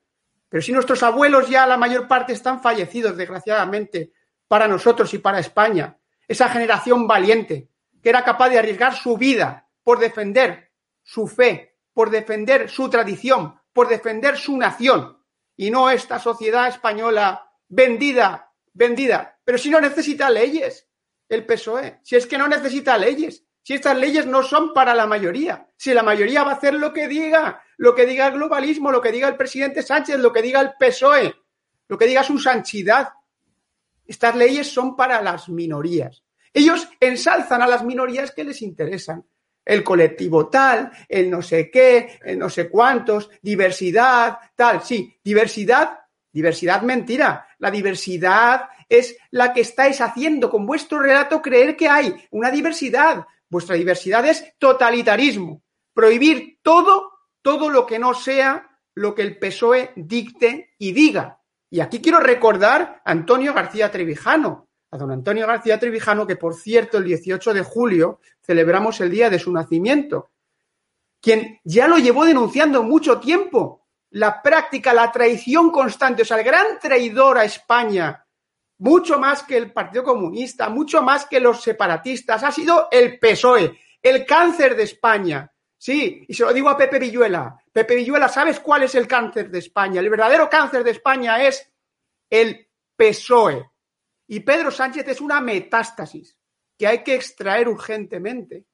[SPEAKER 4] pero si nuestros abuelos ya la mayor parte están fallecidos, desgraciadamente, para nosotros y para España, esa generación valiente que era capaz de arriesgar su vida por defender su fe, por defender su tradición, por defender su nación, y no esta sociedad española vendida, vendida. Pero si no necesita leyes, el PSOE, si es que no necesita leyes, si estas leyes no son para la mayoría, si la mayoría va a hacer lo que diga, lo que diga el globalismo, lo que diga el presidente Sánchez, lo que diga el PSOE, lo que diga su sanchidad. Estas leyes son para las minorías. Ellos ensalzan a las minorías que les interesan. El colectivo tal, el no sé qué, el no sé cuántos, diversidad, tal. Sí, diversidad, diversidad mentira. La diversidad es la que estáis haciendo con vuestro relato creer que hay una diversidad. Vuestra diversidad es totalitarismo. Prohibir todo, todo lo que no sea lo que el PSOE dicte y diga. Y aquí quiero recordar a Antonio García Trevijano, a don Antonio García Trevijano, que por cierto el 18 de julio celebramos el día de su nacimiento, quien ya lo llevó denunciando mucho tiempo, la práctica, la traición constante, o sea, el gran traidor a España, mucho más que el Partido Comunista, mucho más que los separatistas, ha sido el PSOE, el cáncer de España. Sí, y se lo digo a Pepe Villuela. Pepe Villuela, ¿sabes cuál es el cáncer de España? El verdadero cáncer de España es el PSOE. Y Pedro Sánchez es una metástasis. Que hay que extraer urgentemente.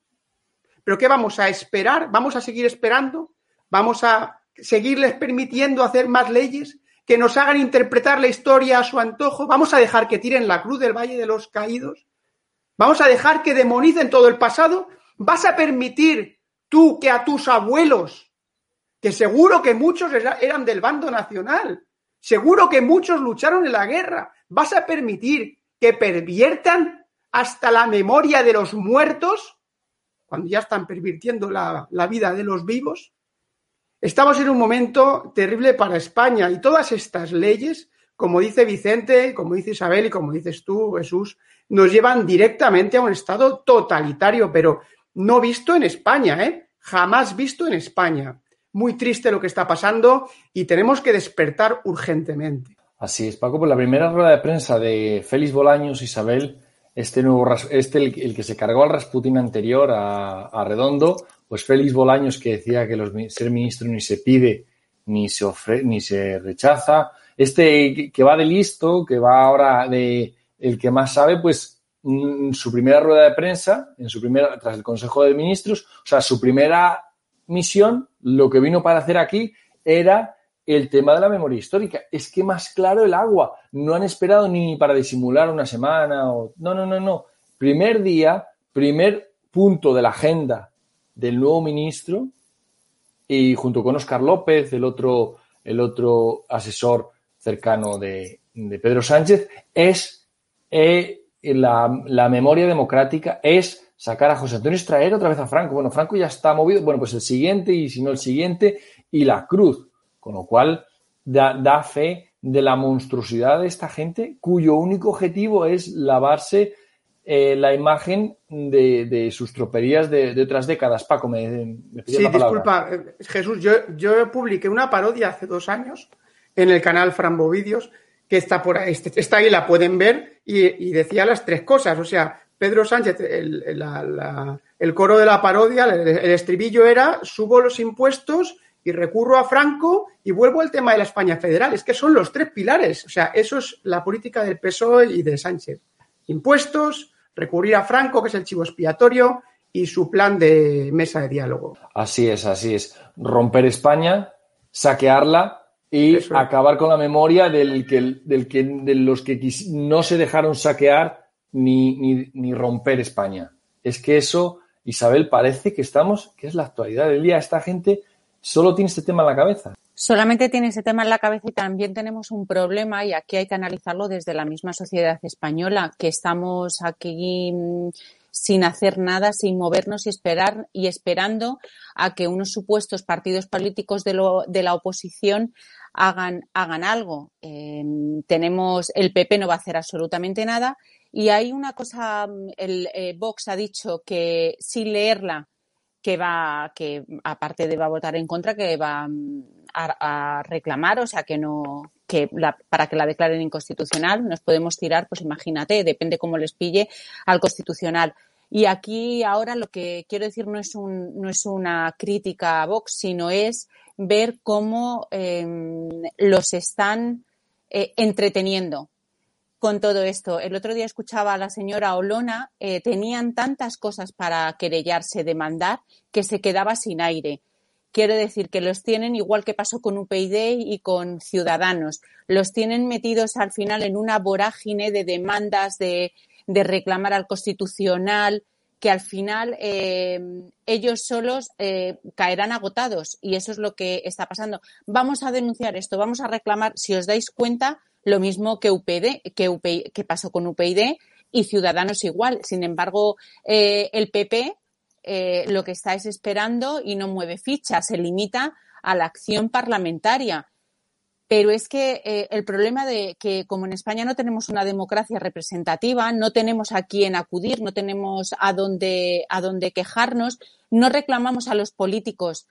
[SPEAKER 4] ¿Pero qué vamos a esperar? ¿Vamos a seguir esperando? ¿Vamos a seguirles permitiendo hacer más leyes que nos hagan interpretar la historia a su antojo? ¿Vamos a dejar que tiren la cruz del Valle de los Caídos? ¿Vamos a dejar que demonicen todo el pasado? ¿Vas a permitir tú que a tus abuelos, que seguro que muchos eran del bando nacional, seguro que muchos lucharon en la guerra, vas a permitir que perviertan hasta la memoria de los muertos, cuando ya están pervirtiendo la, vida de los vivos? Estamos en un momento terrible para España y todas estas leyes, como dice Vicente, como dice Isabel y como dices tú, Jesús, nos llevan directamente a un estado totalitario, pero no visto en España, ¿eh? Jamás visto en España. Muy triste lo que está pasando y tenemos que despertar urgentemente.
[SPEAKER 2] Así es, Paco, por la primera rueda de prensa de Félix Bolaños, Isabel, este nuevo, este el, que se cargó al Rasputin anterior a, Redondo, pues Félix Bolaños que decía que los, ser ministro ni se pide ni se ofre, ni se rechaza. Este que va de listo, que va ahora de el que más sabe, pues en su primera rueda de prensa, en su primera, tras el Consejo de Ministros, o sea, su primera misión, lo que vino para hacer aquí era el tema de la memoria histórica. Es que más claro el agua. No han esperado ni para disimular una semana o. No, no, no, no. Primer día, primer punto de la agenda del nuevo ministro y junto con Oscar López, el otro, el otro asesor cercano de, Pedro Sánchez, es eh, la, memoria democrática es sacar a José Antonio extraer otra vez a Franco. Bueno, Franco ya está movido, bueno, pues el siguiente y si no el siguiente y la cruz, con lo cual da, fe de la monstruosidad de esta gente cuyo único objetivo es lavarse eh, la imagen de, sus troperías de, otras décadas. Paco, me, me
[SPEAKER 4] Sí, disculpa, eh, Jesús, yo, yo publiqué una parodia hace dos años en el canal Frambo Vídeos que está por ahí, este, está ahí, la pueden ver, y, decía las tres cosas. O sea, Pedro Sánchez, el, coro de la parodia, el, estribillo era subo los impuestos y recurro a Franco y vuelvo al tema de la España federal. Es que son los tres pilares. O sea, eso es la política del PSOE y de Sánchez. Impuestos, recurrir a Franco, que es el chivo expiatorio, y su plan de mesa de diálogo.
[SPEAKER 2] Así es, así es. Romper España, saquearla y acabar con la memoria del que, del que, de los que no se dejaron saquear ni, ni, romper España. Es que eso, Isabel, parece que estamos, que es la actualidad del día. Esta gente solo tiene este tema en la cabeza.
[SPEAKER 3] Solamente tiene ese tema en la cabeza y también tenemos un problema y aquí hay que analizarlo desde la misma sociedad española, que estamos aquí mm, sin hacer nada, sin movernos y esperar y esperando a que unos supuestos partidos políticos de, lo, de la oposición hagan, hagan algo. Em, tenemos, el PP no va a hacer absolutamente nada y hay una cosa, el eh, Vox ha dicho que sin leerla, que va, que aparte de va a votar en contra, que va mm, a, reclamar, o sea que no, que la, para que la declaren inconstitucional, nos podemos tirar, pues imagínate, depende cómo les pille al constitucional. Y aquí ahora lo que quiero decir no es, un, no es una crítica a Vox, sino es ver cómo em, los están eh, entreteniendo con todo esto. El otro día escuchaba a la señora Olona, eh, tenían tantas cosas para querellarse, demandar, que se quedaba sin aire. Quiero decir que los tienen igual que pasó con UPyD y con Ciudadanos. Los tienen metidos al final en una vorágine de demandas, de, reclamar al Constitucional, que al final eh, ellos solos eh, caerán agotados y eso es lo que está pasando. Vamos a denunciar esto, vamos a reclamar, si os dais cuenta, lo mismo que UPD, que, pasó con UPyD y Ciudadanos igual. Sin embargo, eh, el PP lo que está es esperando y no mueve ficha, se limita a la acción parlamentaria. Pero es que eh, el problema de que como en España no tenemos una democracia representativa, no tenemos a quién acudir, no tenemos a dónde, a dónde quejarnos, no reclamamos a los políticos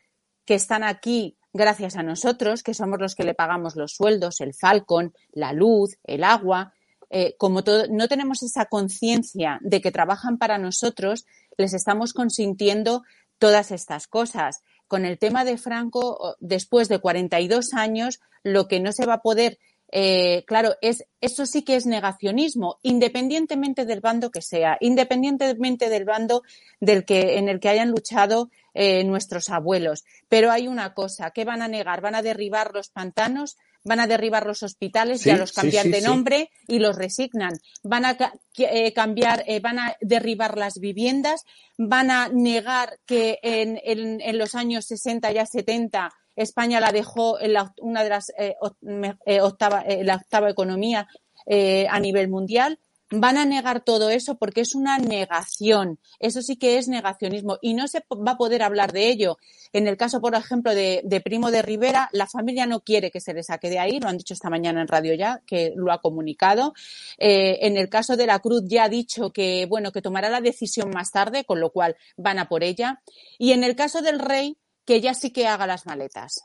[SPEAKER 3] que están aquí gracias a nosotros, que somos los que le pagamos los sueldos, el falcon, la luz, el agua. Eh, como no tenemos esa conciencia de que trabajan para nosotros, les estamos consintiendo todas estas cosas con el tema de Franco, después de 42 años, lo que no se va a poder eh, claro, es, eso sí que es negacionismo, independientemente del bando que sea, independientemente del bando del que, en el que hayan luchado eh, nuestros abuelos. Pero hay una cosa, ¿qué van a negar? ¿Van a derribar los pantanos? ¿Van a derribar los hospitales? ya los cambian de nombre y los resignan. ¿Van a eh, cambiar, van a derribar las viviendas? ¿Van a negar que en, en, en los años 60 y 70 España la dejó en la, una de las eh, eh, octava, eh, octava economía a nivel mundial. Van a negar todo eso porque es una negación. Eso sí que es negacionismo y no se va a poder hablar de ello. En el caso, por ejemplo, de, Primo de Rivera, la familia no quiere que se le saque de ahí. Lo han dicho esta mañana en radio ya, que lo ha comunicado. en el caso de la Cruz ya ha dicho que, bueno, que tomará la decisión más tarde, con lo cual van a por ella. Y en el caso del rey, que ya sí que haga las maletas,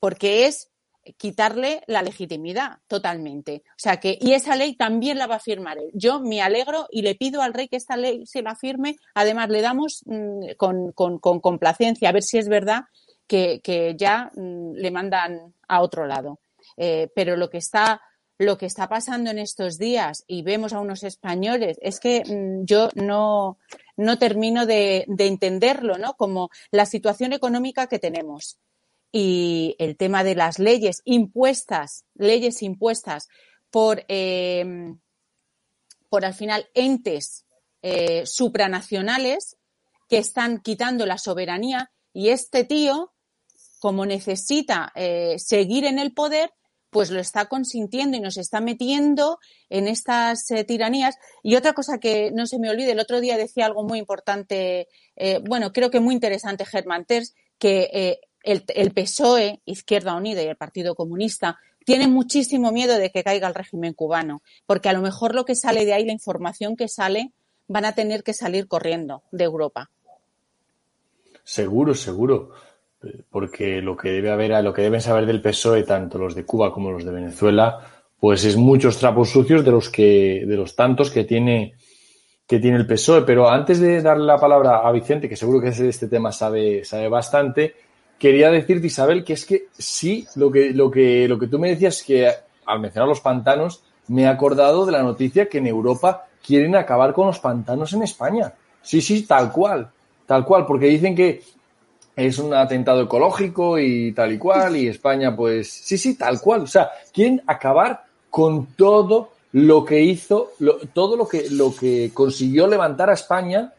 [SPEAKER 3] porque es quitarle la legitimidad totalmente. O sea que, y esa ley también la va a firmar él. Yo me alegro y le pido al rey que esta ley se la firme. Además, le damos mm, con, complacencia a ver si es verdad que, ya mm, le mandan a otro lado. Eh, pero lo que está lo que está pasando en estos días y vemos a unos españoles es que mm, yo no, no termino de, entenderlo, ¿no? Como la situación económica que tenemos y el tema de las leyes impuestas, leyes impuestas por, em, por al final entes eh, supranacionales que están quitando la soberanía y este tío, como necesita eh, seguir en el poder, pues lo está consintiendo y nos está metiendo en estas eh, tiranías. Y otra cosa que no se me olvide, el otro día decía algo muy importante, eh, bueno, creo que muy interesante Germán Terz, que eh, el, el, PSOE, Izquierda Unida y el Partido Comunista tienen muchísimo miedo de que caiga el régimen cubano, porque a lo mejor lo que sale de ahí, la información que sale, van a tener que salir corriendo de Europa.
[SPEAKER 2] Seguro, seguro porque lo que debe haber, lo que deben saber del PSOE, tanto los de Cuba como los de Venezuela, pues es muchos trapos sucios de los que, de los tantos que tiene, que tiene el PSOE. Pero antes de darle la palabra a Vicente, que seguro que de este tema sabe, sabe bastante, quería decirte, Isabel, que es que sí, lo que, lo que, lo que tú me decías que al mencionar los pantanos, me he acordado de la noticia que en Europa quieren acabar con los pantanos en España. Sí, sí, tal cual, tal cual, porque dicen que es un atentado ecológico y tal y cual, y España, pues sí, sí, tal cual. O sea, quieren acabar con todo lo que hizo, todo lo que, lo que consiguió levantar a España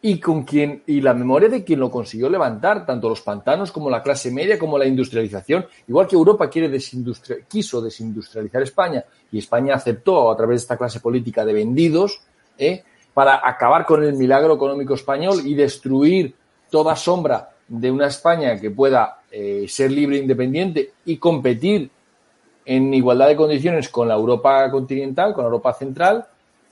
[SPEAKER 2] y con quien, y la memoria de quien lo consiguió levantar, tanto los pantanos como la clase media, como la industrialización. Igual que Europa quiere quiso desindustrializar España y España aceptó a través de esta clase política de vendidos, ¿eh? para acabar con el milagro económico español y destruir toda sombra de una España que pueda eh, ser libre e independiente y competir en igualdad de condiciones con la Europa continental, con la Europa central,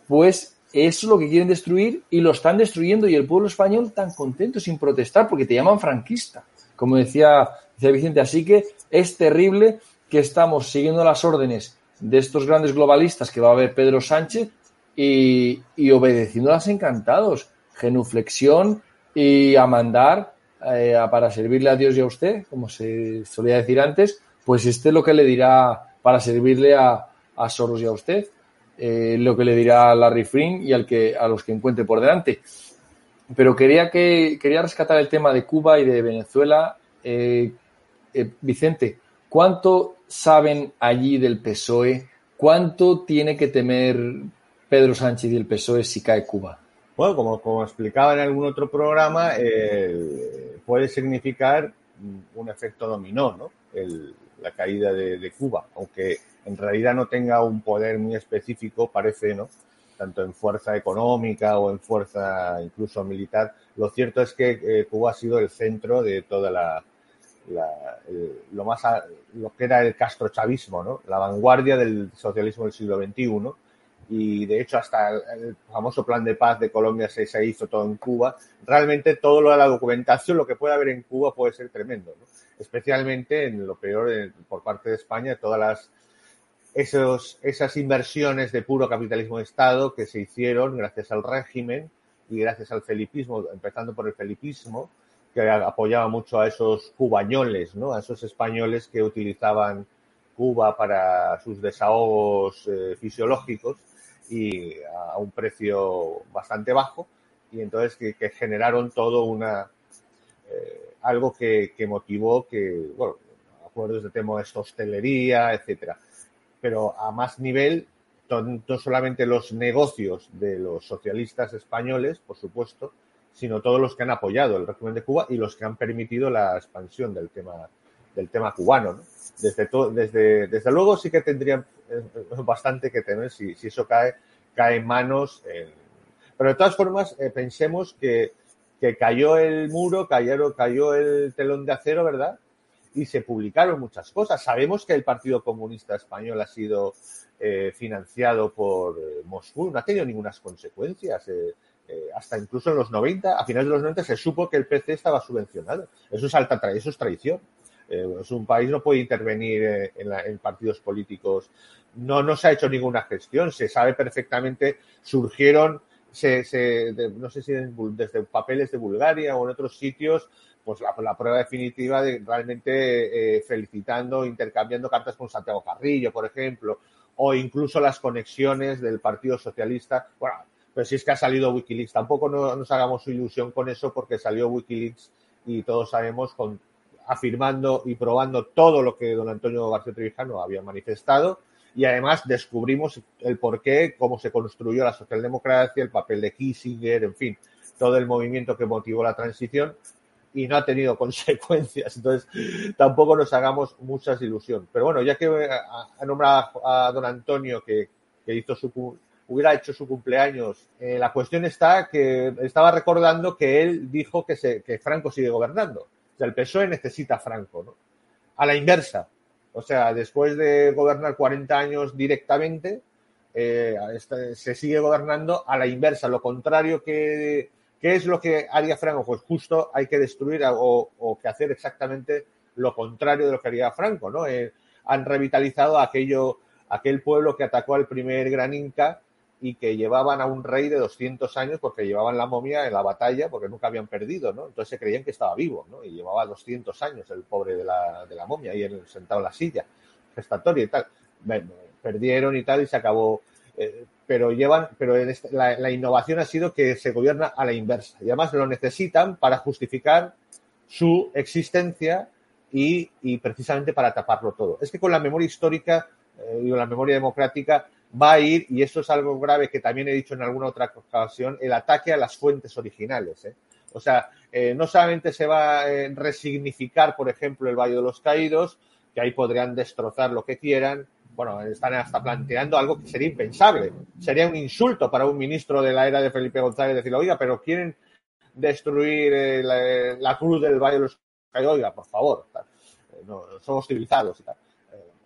[SPEAKER 2] pues eso es lo que quieren destruir y lo están destruyendo y el pueblo español tan contento sin protestar porque te llaman franquista, como decía, Vicente. Así que es terrible que estamos siguiendo las órdenes de estos grandes globalistas que va a haber Pedro Sánchez y, y obedeciéndolas encantados, genuflexión y a mandar eh, para servirle a Dios y a usted, como se solía decir antes, pues este es lo que le dirá para servirle a, Soros y a usted, eh, lo que le dirá a Larry Flynn y al que, a los que encuentre por delante. Pero quería, que, quería rescatar el tema de Cuba y de Venezuela. Eh, Vicente, ¿cuánto saben allí del PSOE? ¿Cuánto tiene que temer Pedro Sánchez y el PSOE si cae Cuba?
[SPEAKER 5] Bueno, como, como explicaba en algún otro programa, puede significar un efecto dominó, ¿no? la caída de, Cuba, aunque en realidad no tenga un poder muy específico, parece, ¿no? Tanto en fuerza económica o en fuerza incluso militar. Lo cierto es que eh, Cuba ha sido el centro de toda la, lo más lo que era el castrochavismo, ¿no? La vanguardia del socialismo del siglo XXI y de hecho hasta el famoso plan de paz de Colombia se, hizo todo en Cuba. Realmente todo lo de la documentación, lo que puede haber en Cuba puede ser tremendo, ¿no? especialmente en lo peor por parte de España, todas las esos, esas inversiones de puro capitalismo de Estado que se hicieron gracias al régimen y gracias al felipismo, empezando por el felipismo, que apoyaba mucho a esos cubañoles, ¿no? a esos españoles que utilizaban Cuba para sus desahogos eh, fisiológicos y a un precio bastante bajo y entonces que, generaron todo una eh, algo que, motivó que bueno acuerdos de tema de hostelería etcétera pero a más nivel no solamente los negocios de los socialistas españoles por supuesto sino todos los que han apoyado el régimen de Cuba y los que han permitido la expansión del tema del tema cubano ¿no? desde, desde, desde luego sí que tendrían eh, bastante que tener si, si eso cae, cae en manos. Pero de todas formas, eh, pensemos que, que, cayó el muro, cayó, cayó el telón de acero, ¿verdad? Y se publicaron muchas cosas. Sabemos que el Partido Comunista Español ha sido eh, financiado por Moscú, no ha tenido ninguna consecuencias. hasta incluso en los 90, a finales de los 90, se supo que el PC estaba subvencionado. Eso es alta eso es traición. Eh, un país no puede intervenir eh, en, partidos políticos. No, no se ha hecho ninguna gestión. Se sabe perfectamente, surgieron, se, no sé si desde papeles de Bulgaria o en otros sitios, pues la, prueba definitiva de realmente eh, felicitando, intercambiando cartas con Santiago Carrillo, por ejemplo, o incluso las conexiones del Partido Socialista. Bueno, pero si es que ha salido Wikileaks, tampoco nos hagamos ilusión con eso porque salió Wikileaks y todos sabemos con afirmando y probando todo lo que don Antonio García Trevijano había manifestado y además descubrimos el porqué, cómo se construyó la socialdemocracia, el papel de Kissinger, en fin, todo el movimiento que motivó la transición y no ha tenido consecuencias. Entonces, tampoco nos hagamos muchas ilusiones. Pero bueno, ya que ha nombrado a don Antonio que, hizo su, hubiera hecho su cumpleaños, eh, la cuestión está que estaba recordando que él dijo que, se, que Franco sigue gobernando el PSOE necesita Franco, ¿no? A la inversa. O sea, después de gobernar 40 años directamente, eh, este, se sigue gobernando a la inversa, lo contrario que, ¿qué es lo que haría Franco? Pues justo hay que destruir o, que hacer exactamente lo contrario de lo que haría Franco, ¿no? Eh, han revitalizado aquello, aquel pueblo que atacó al primer gran Inca y que llevaban a un rey de 200 años porque llevaban la momia en la batalla porque nunca habían perdido, ¿no? Entonces se creían que estaba vivo, ¿no? Y llevaba 200 años el pobre de la, de la momia ahí sentado en la silla gestatoria y tal. Perdieron y tal y se acabó. Eh, pero llevan, pero este, la, innovación ha sido que se gobierna a la inversa y además lo necesitan para justificar su existencia y, y precisamente para taparlo todo. Es que con la memoria histórica eh, y con la memoria democrática va a ir, y esto es algo grave que también he dicho en alguna otra ocasión, el ataque a las fuentes originales. ¿eh? O sea, eh, no solamente se va a eh, resignificar, por ejemplo, el Valle de los Caídos, que ahí podrían destrozar lo que quieran, bueno, están hasta planteando algo que sería impensable. Sería un insulto para un ministro de la era de Felipe González decirle, oiga, pero quieren destruir la, cruz del Valle de los Caídos, oiga, por favor, no, somos civilizados y tal.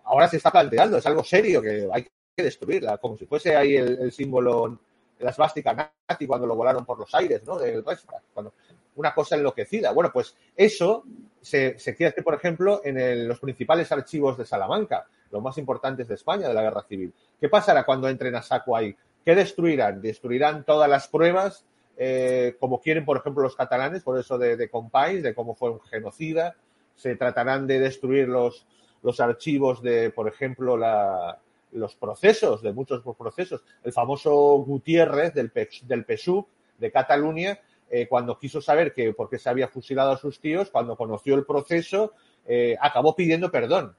[SPEAKER 5] Ahora se está planteando, es algo serio que hay que destruirla, como si fuese ahí el, símbolo de la svástica nazi cuando lo volaron por los aires, ¿no? Del cuando una cosa enloquecida. Bueno, pues eso se, se quiere por ejemplo, en los principales archivos de Salamanca, los más importantes de España de la guerra civil. ¿Qué pasará cuando entren a saco ahí? ¿Qué destruirán? Destruirán todas las pruebas, eh, como quieren, por ejemplo, los catalanes, por eso de, de Compáis, de cómo fue un genocida. Se tratarán de destruir los, los archivos de, por ejemplo, la, los procesos, de muchos procesos. El famoso Gutiérrez del, del PSUC de Cataluña, eh, cuando quiso saber que por qué se había fusilado a sus tíos, cuando conoció el proceso, eh, acabó pidiendo perdón,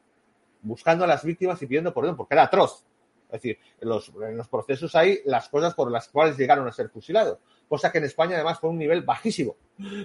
[SPEAKER 5] buscando a las víctimas y pidiendo perdón, porque era atroz. Es decir, en los, en los procesos hay las cosas por las cuales llegaron a ser fusilados, cosa que en España además fue un nivel bajísimo,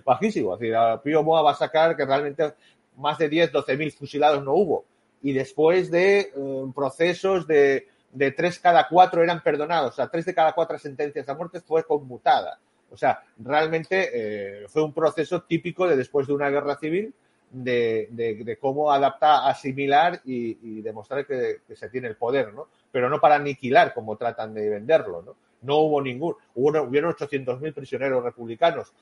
[SPEAKER 5] bajísimo. Es decir, Pío Moa va a sacar que realmente más de 10, 12 mil fusilados no hubo y después de eh, procesos de, de, tres cada cuatro eran perdonados, o sea, tres de cada cuatro sentencias a muerte fue conmutada. O sea, realmente eh, fue un proceso típico de después de una guerra civil de, de, cómo adaptar, asimilar y, demostrar que, que, se tiene el poder, ¿no? Pero no para aniquilar como tratan de venderlo, ¿no? No hubo ningún, hubo, hubieron 800.000 prisioneros republicanos,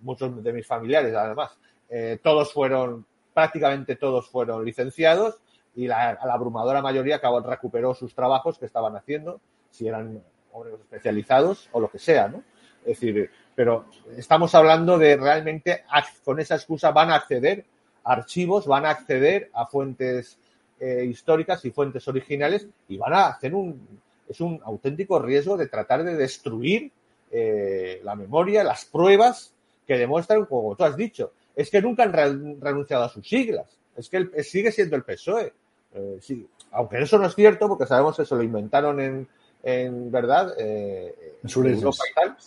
[SPEAKER 5] muchos de mis familiares además, eh, todos fueron, prácticamente todos fueron licenciados y la, abrumadora mayoría acabó, recuperó sus trabajos que estaban haciendo, si eran obreros especializados o lo que sea, ¿no? Es decir, pero estamos hablando de realmente con esa excusa van a acceder a archivos, van a acceder a fuentes eh, históricas y fuentes originales y van a hacer un, es un auténtico riesgo de tratar de destruir eh, la memoria, las pruebas que demuestran, como tú has dicho, es que nunca han renunciado a sus siglas, es que sigue siendo el PSOE. Eh, sí, aunque eso no es cierto, porque sabemos que se lo inventaron en, en verdad, eh, en Suresnes,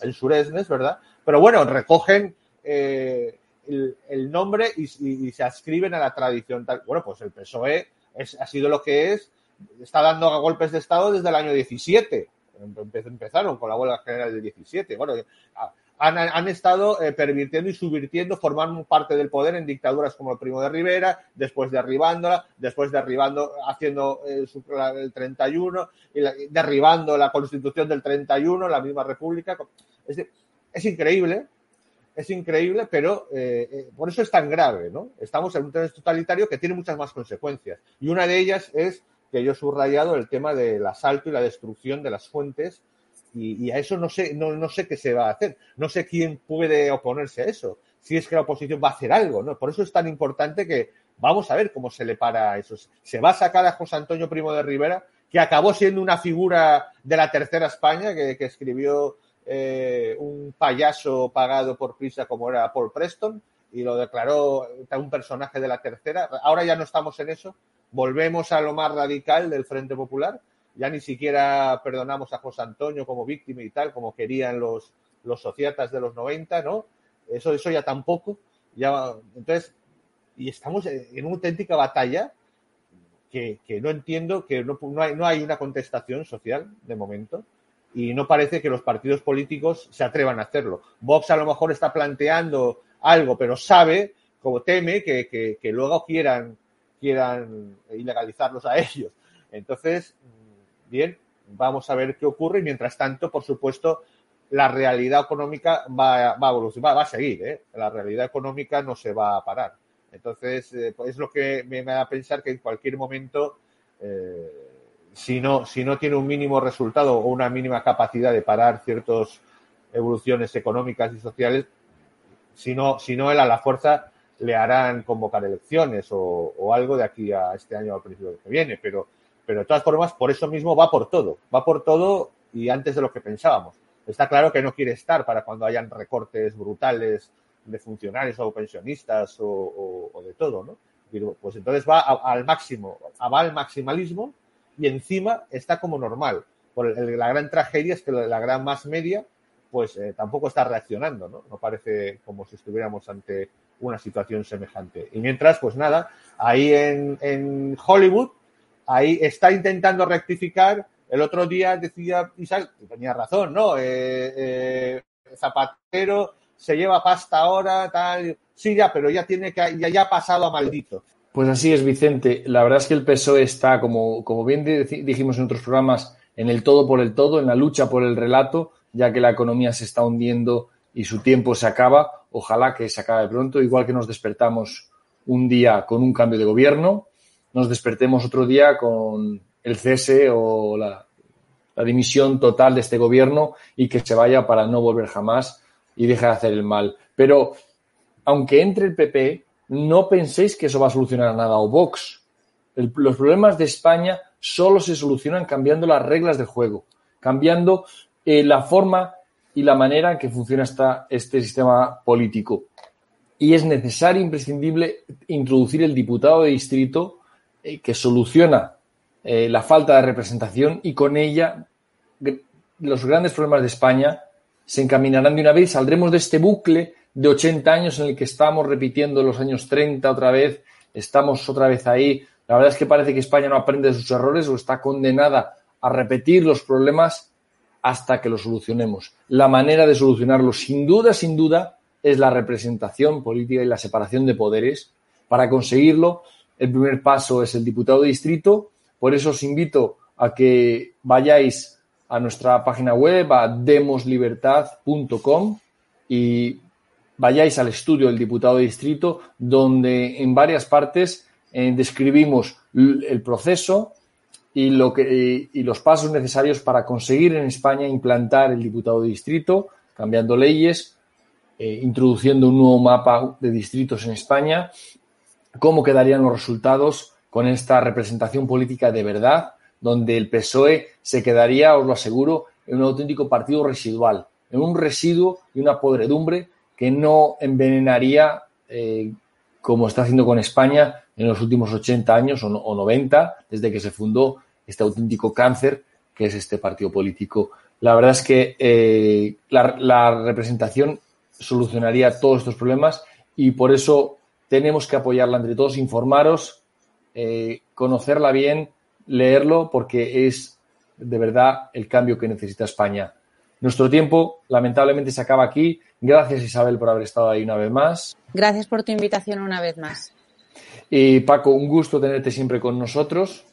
[SPEAKER 5] en Suresnes, ¿verdad? Pero bueno, recogen eh, el, nombre y, se adscriben a la tradición. Tal. Bueno, pues el PSOE es, ha sido lo que es, está dando golpes de Estado desde el año 17. Empezaron con la huelga general del 17. Bueno, han, estado eh, pervirtiendo y subvirtiendo, formando parte del poder en dictaduras como el Primo de Rivera, después derribándola, después derribando, haciendo eh, el 31, y derribando la constitución del 31, la misma república. Es, es increíble, es increíble, pero eh, eh, por eso es tan grave, ¿no? Estamos en un tema totalitario que tiene muchas más consecuencias. Y una de ellas es que yo he subrayado el tema del asalto y la destrucción de las fuentes y, a eso no sé, no, no, sé qué se va a hacer. No sé quién puede oponerse a eso. Si es que la oposición va a hacer algo, ¿no? Por eso es tan importante que vamos a ver cómo se le para a eso. Se va a sacar a José Antonio Primo de Rivera, que acabó siendo una figura de la tercera España, que, escribió eh, un payaso pagado por prisa como era Paul Preston y lo declaró un personaje de la tercera. Ahora ya no estamos en eso. Volvemos a lo más radical del Frente Popular ya ni siquiera perdonamos a José Antonio como víctima y tal, como querían los, los sociatas de los 90, ¿no? Eso, eso ya tampoco. Ya, entonces, y estamos en una auténtica batalla que, que no entiendo, que no, no, hay, no hay una contestación social de momento y no parece que los partidos políticos se atrevan a hacerlo. Vox a lo mejor está planteando algo, pero sabe, como teme, que, que, que luego quieran, quieran ilegalizarlos a ellos. Entonces, Bien, vamos a ver qué ocurre y mientras tanto, por supuesto, la realidad económica va, va a evolucionar, va, a seguir, ¿eh? La realidad económica no se va a parar. Entonces, eh, pues es lo que me, da a pensar que en cualquier momento, eh, si, no, si no tiene un mínimo resultado o una mínima capacidad de parar ciertas evoluciones económicas y sociales, si no, si no él a la fuerza le harán convocar elecciones o, o algo de aquí a este año al principio que viene, pero pero de todas formas, por eso mismo va por todo, va por todo y antes de lo que pensábamos. Está claro que no quiere estar para cuando hayan recortes brutales de funcionarios o pensionistas o, de todo, ¿no? Pues entonces va al máximo, va al maximalismo y encima está como normal. Por la gran tragedia es que la gran más media pues eh, tampoco está reaccionando, ¿no? No parece como si estuviéramos ante una situación semejante. Y mientras, pues nada, ahí en Hollywood ahí está intentando rectificar. El otro día decía Isaac, tenía razón, ¿no? Eh, eh, Zapatero se lleva pasta ahora, tal. Sí, ya, pero ya tiene que, ya, ya ha pasado a maldito.
[SPEAKER 2] Pues así es, Vicente. La verdad es que el PSOE está, como, como bien dijimos en otros programas, en el todo por el todo, en la lucha por el relato, ya que la economía se está hundiendo y su tiempo se acaba. Ojalá que se acabe pronto, igual que nos despertamos un día con un cambio de gobierno nos despertemos otro día con el cese o la, dimisión total de este gobierno y que se vaya para no volver jamás y deje de hacer el mal. Pero aunque entre el PP, no penséis que eso va a solucionar nada o Vox. los problemas de España solo se solucionan cambiando las reglas de juego, cambiando eh, la forma y la manera en que funciona esta, este sistema político. Y es necesario, imprescindible, introducir el diputado de distrito eh, que soluciona eh, la falta de representación y con ella los grandes problemas de España se encaminarán de una vez. Saldremos de este bucle de 80 años en el que estamos repitiendo los años 30 otra vez, estamos otra vez ahí. La verdad es que parece que España no aprende de sus errores o está condenada a repetir los problemas hasta que los solucionemos. La manera de solucionarlos, sin duda, sin duda, es la representación política y la separación de poderes. Para conseguirlo, el primer paso es el diputado de distrito. Por eso os invito a que vayáis a nuestra página web, a demoslibertad.com y vayáis al estudio del diputado de distrito, donde en varias partes eh, describimos el proceso y, lo que, y los pasos necesarios para conseguir en España implantar el diputado de distrito, cambiando leyes, eh, introduciendo un nuevo mapa de distritos en España cómo quedarían los resultados con esta representación política de verdad, donde el PSOE se quedaría, os lo aseguro, en un auténtico partido residual, en un residuo y una podredumbre que no envenenaría, eh, como está haciendo con España en los últimos 80 años o, o 90, desde que se fundó este auténtico cáncer que es este partido político. La verdad es que eh, la representación solucionaría todos estos problemas y por eso tenemos que apoyarla entre todos, informaros, eh, conocerla bien, leerlo, porque es de verdad el cambio que necesita España. Nuestro tiempo, lamentablemente, se acaba aquí. Gracias, Isabel, por haber estado ahí una vez más.
[SPEAKER 3] Gracias por tu invitación una vez más.
[SPEAKER 2] Y Paco, un gusto tenerte siempre con nosotros.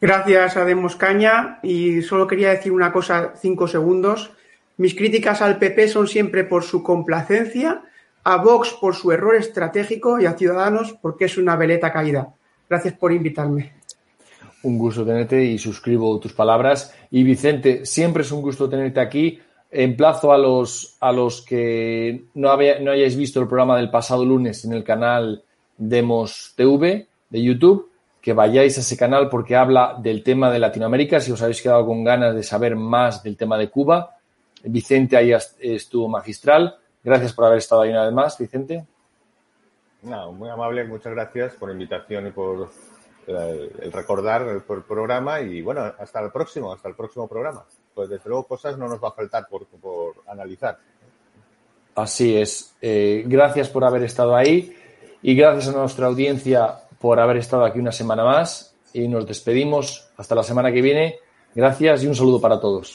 [SPEAKER 4] Gracias a Demos Caña y solo quería decir una cosa, cinco segundos. Mis críticas al PP son siempre por su complacencia, a Vox por su error estratégico y a Ciudadanos porque es una veleta caída. Gracias por invitarme.
[SPEAKER 2] Un gusto tenerte y suscribo tus palabras. Y Vicente, siempre es un gusto tenerte aquí. Emplazo a los, a los que no, no hayáis visto el programa del pasado lunes en el canal Demos TV de YouTube, que vayáis a ese canal porque habla del tema de Latinoamérica. Si os habéis quedado con ganas de saber más del tema de Cuba, Vicente ahí estuvo magistral. Gracias por haber estado ahí una vez más, Vicente.
[SPEAKER 5] No, muy amable, muchas gracias por la invitación y por el, el recordar el, el, programa y bueno, hasta el próximo, hasta el próximo programa. Pues desde luego cosas no nos va a faltar por, por analizar.
[SPEAKER 2] Así es. Eh, gracias por haber estado ahí y gracias a nuestra audiencia por haber estado aquí una semana más y nos despedimos hasta la semana que viene. Gracias y un saludo para todos.